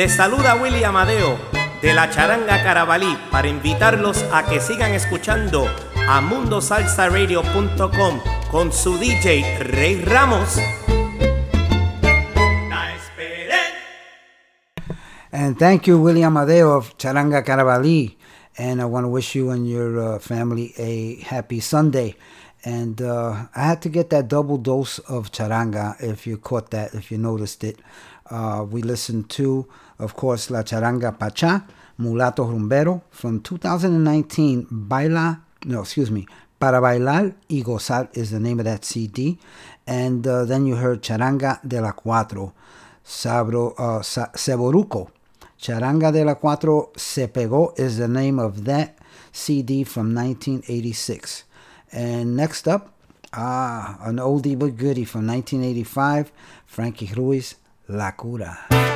Les saluda Willy Amadeo de la Charanga Carabalí para invitarlos a que sigan escuchando a mundosalsaradio.com con su DJ Rey Ramos. And thank you, William Amadeo of Charanga Carabalí. And I want to wish you and your uh, family a happy Sunday. And uh, I had to get that double dose of charanga if you caught that, if you noticed it. Uh, we listened to, of course, La Charanga Pacha, Mulato Rumbero from 2019. Baila, no, excuse me, Para Bailar y Gozar is the name of that CD. And uh, then you heard Charanga de la Cuatro, Sabro, uh, Sa- Seboruco. Charanga de la Cuatro Se Pegó is the name of that CD from 1986. And next up, ah, an oldie but goodie from 1985, Frankie Ruiz, la cura.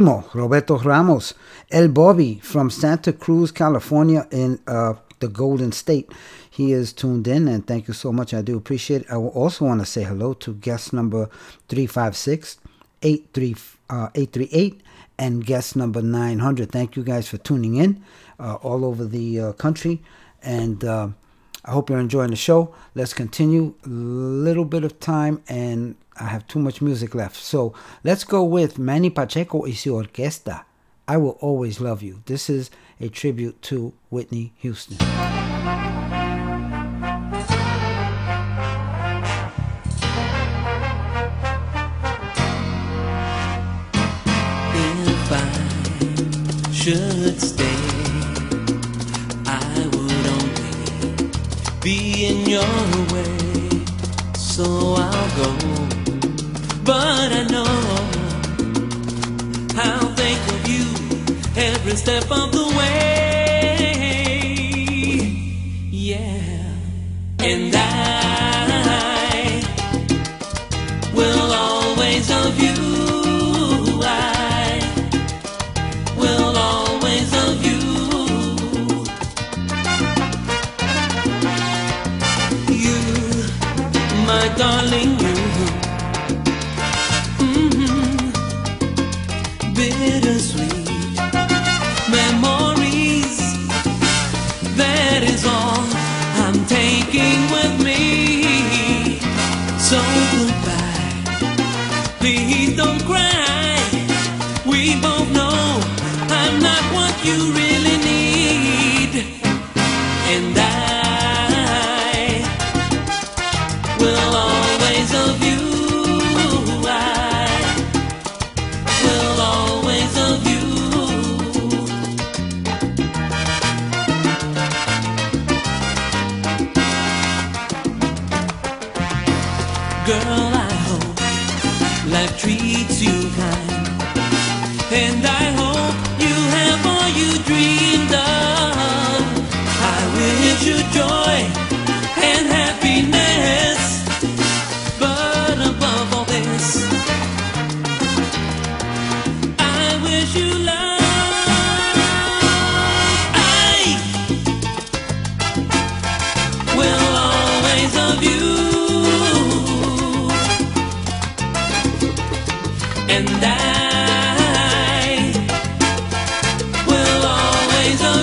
Primo Roberto Ramos, El Bobby from Santa Cruz, California, in uh, the Golden State. He is tuned in, and thank you so much. I do appreciate it. I also want to say hello to guest number 356 83, uh, 838 and guest number 900. Thank you guys for tuning in uh, all over the uh, country. And uh, I hope you're enjoying the show. Let's continue. A little bit of time, and I have too much music left. So let's go with Manny Pacheco y su orquesta. I will always love you. This is a tribute to Whitney Houston. Should stay, I would only be in your way. So I'll go. But I know I'll think of you every step of the way. Yeah. And I will always love you. I will always love you. You, my darling,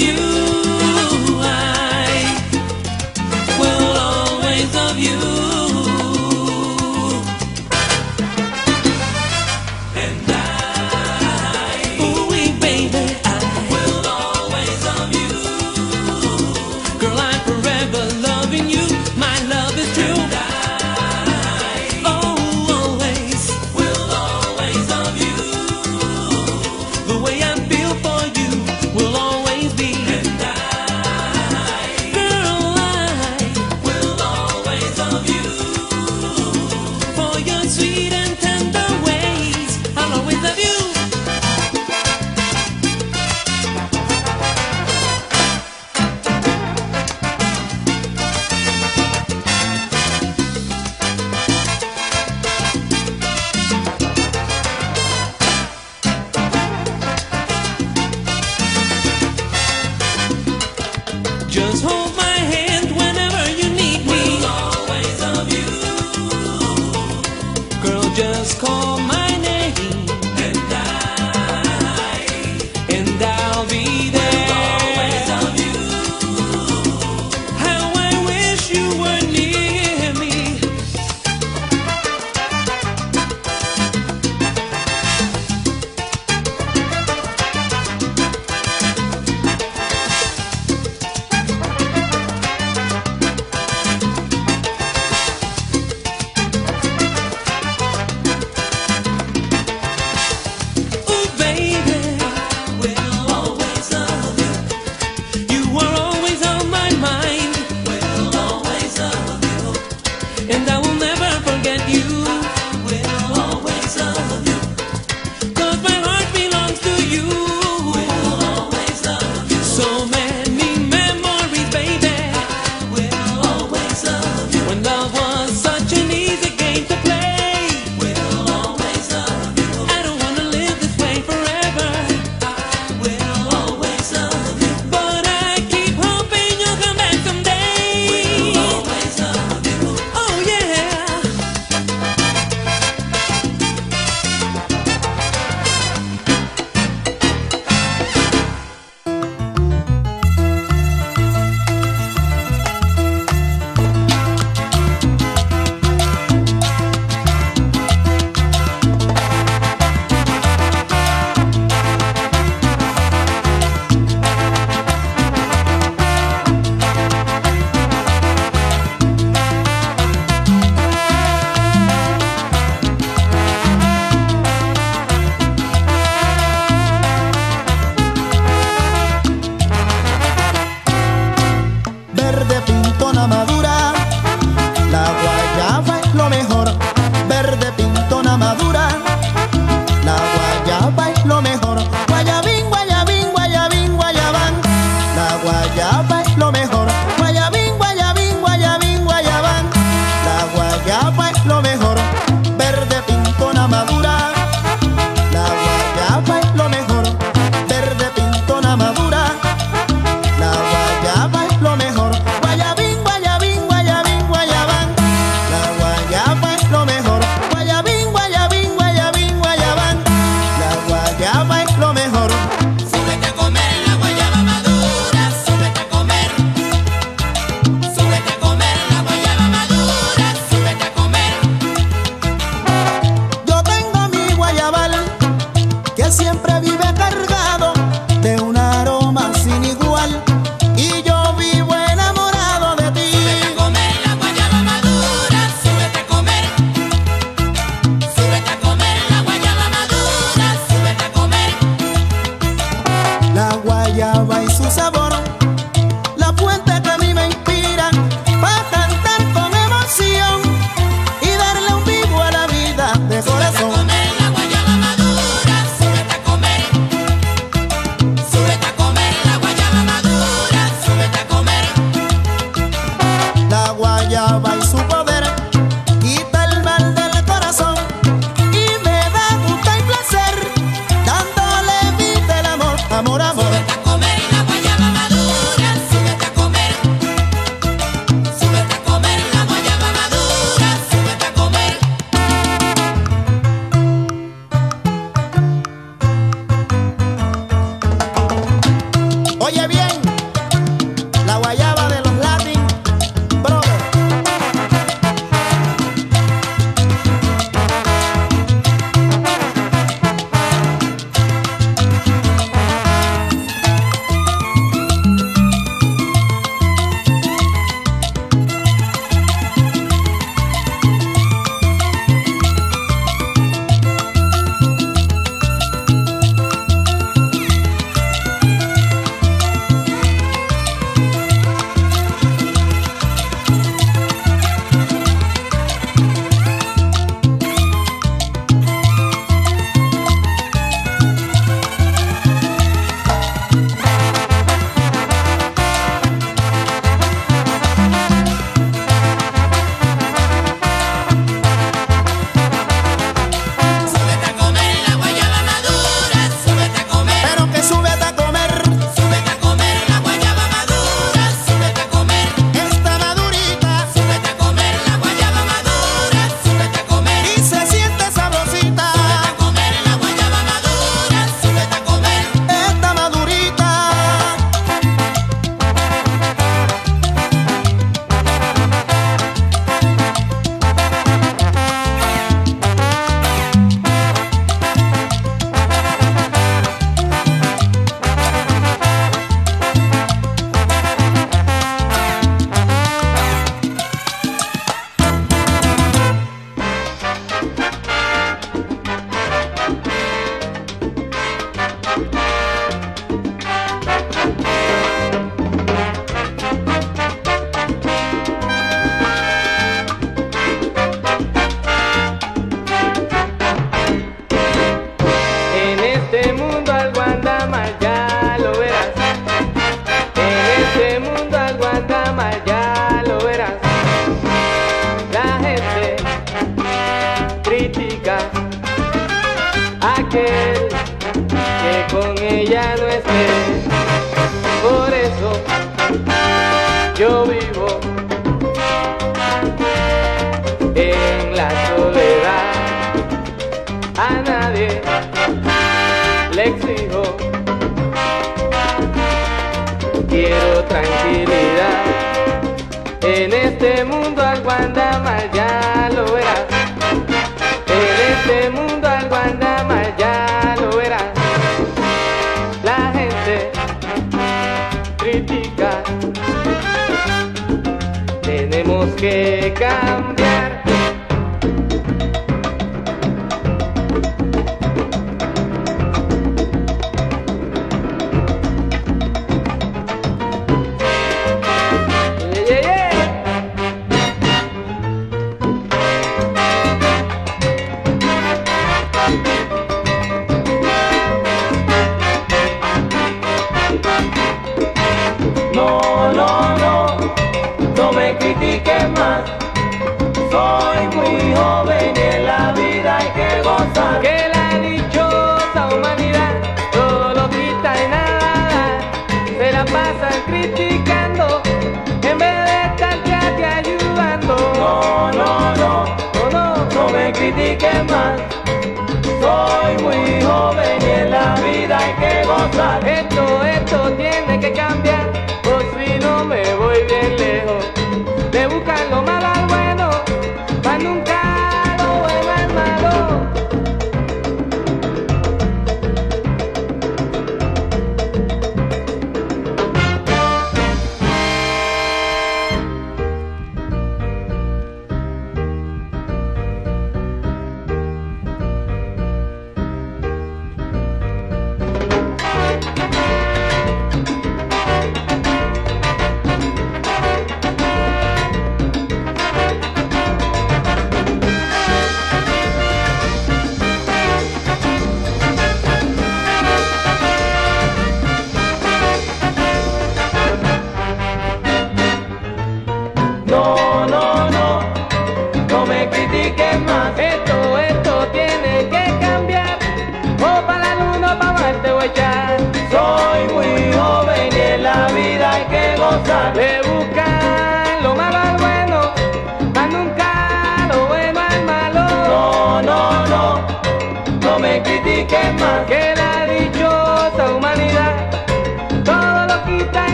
you.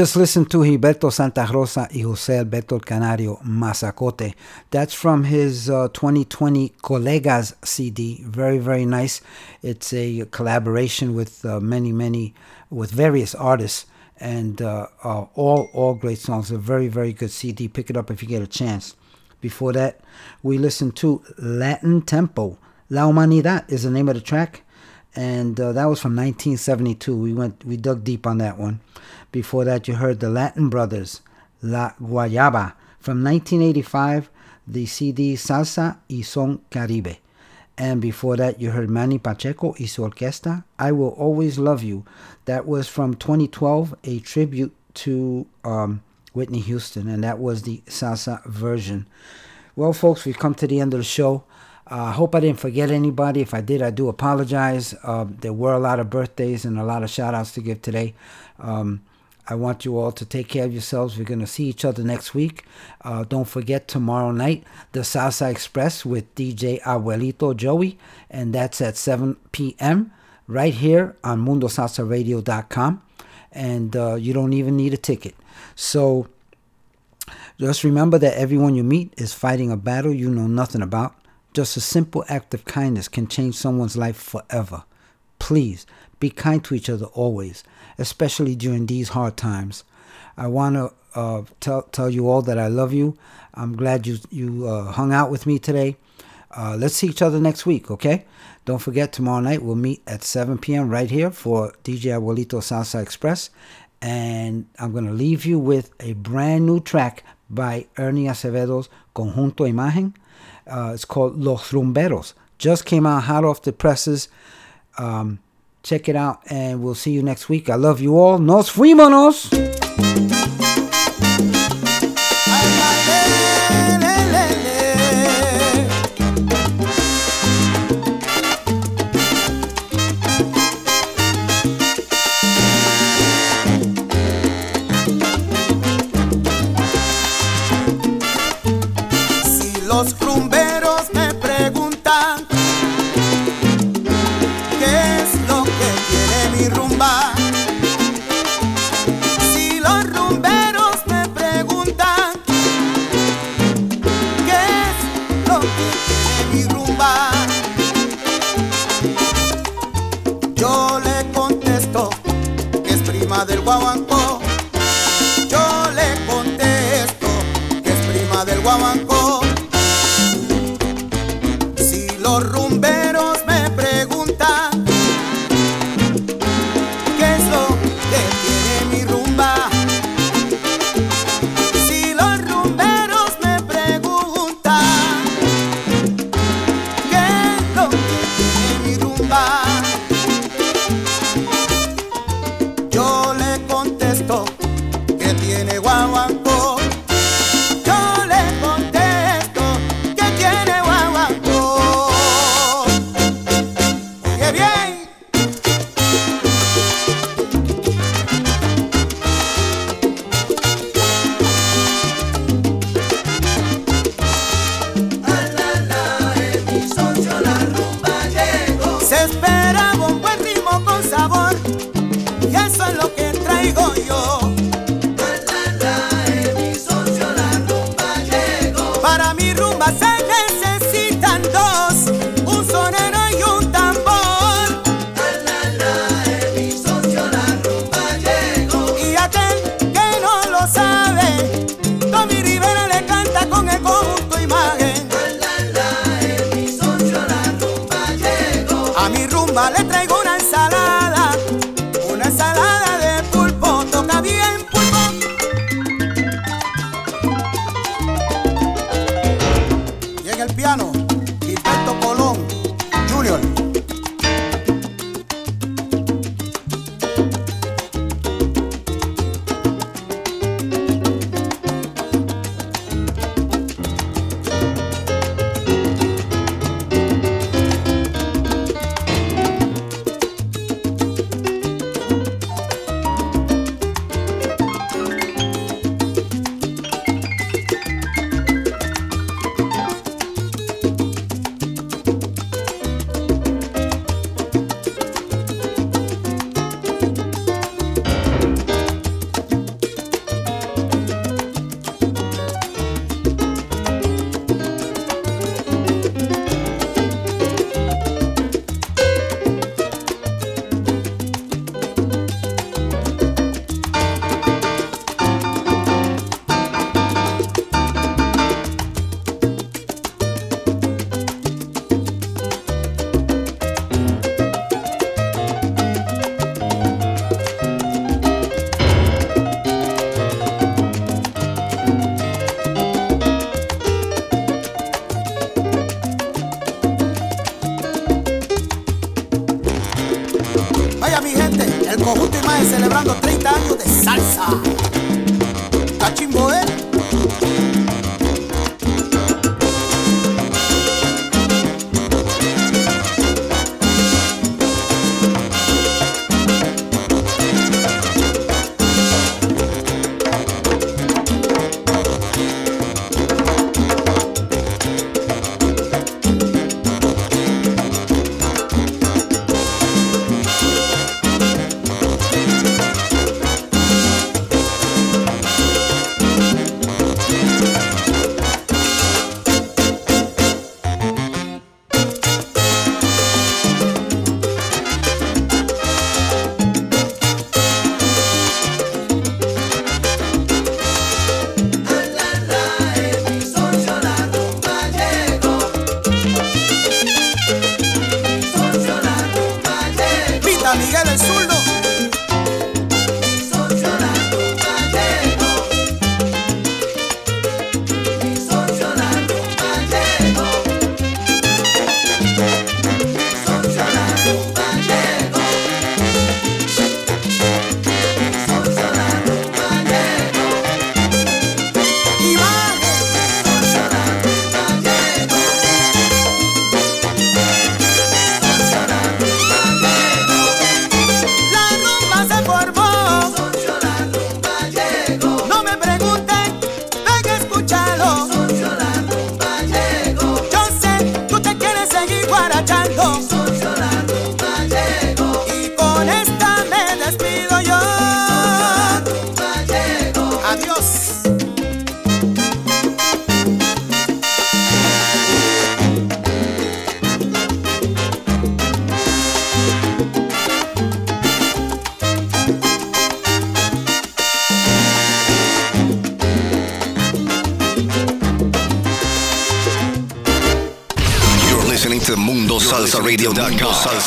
Just listened to Gilberto Santa Rosa y Jose Alberto Canario Mazacote. That's from his uh, 2020 Colegas CD. Very, very nice. It's a collaboration with uh, many, many, with various artists. And uh, uh, all, all great songs. A very, very good CD. Pick it up if you get a chance. Before that, we listened to Latin Tempo. La Humanidad is the name of the track and uh, that was from 1972. We went, we dug deep on that one. Before that, you heard the Latin Brothers, La Guayaba, from 1985, the CD Salsa y Son Caribe. And before that, you heard Manny Pacheco y su orquesta, I Will Always Love You. That was from 2012, a tribute to um, Whitney Houston, and that was the salsa version. Well, folks, we've come to the end of the show. I uh, hope I didn't forget anybody. If I did, I do apologize. Uh, there were a lot of birthdays and a lot of shout outs to give today. Um, I want you all to take care of yourselves. We're going to see each other next week. Uh, don't forget tomorrow night, the Salsa Express with DJ Abuelito Joey, and that's at 7 p.m. right here on MundoSalsaRadio.com. And uh, you don't even need a ticket. So just remember that everyone you meet is fighting a battle you know nothing about. Just a simple act of kindness can change someone's life forever. Please be kind to each other always, especially during these hard times. I want to uh, tell tell you all that I love you. I'm glad you you uh, hung out with me today. Uh, let's see each other next week, okay? Don't forget tomorrow night we'll meet at 7 p.m. right here for DJ Abuelito Salsa Express, and I'm gonna leave you with a brand new track by Ernie Acevedo's Conjunto Imagen. Uh, it's called Los Rumberos. Just came out hot off the presses. Um, check it out, and we'll see you next week. I love you all. Nos fuimos.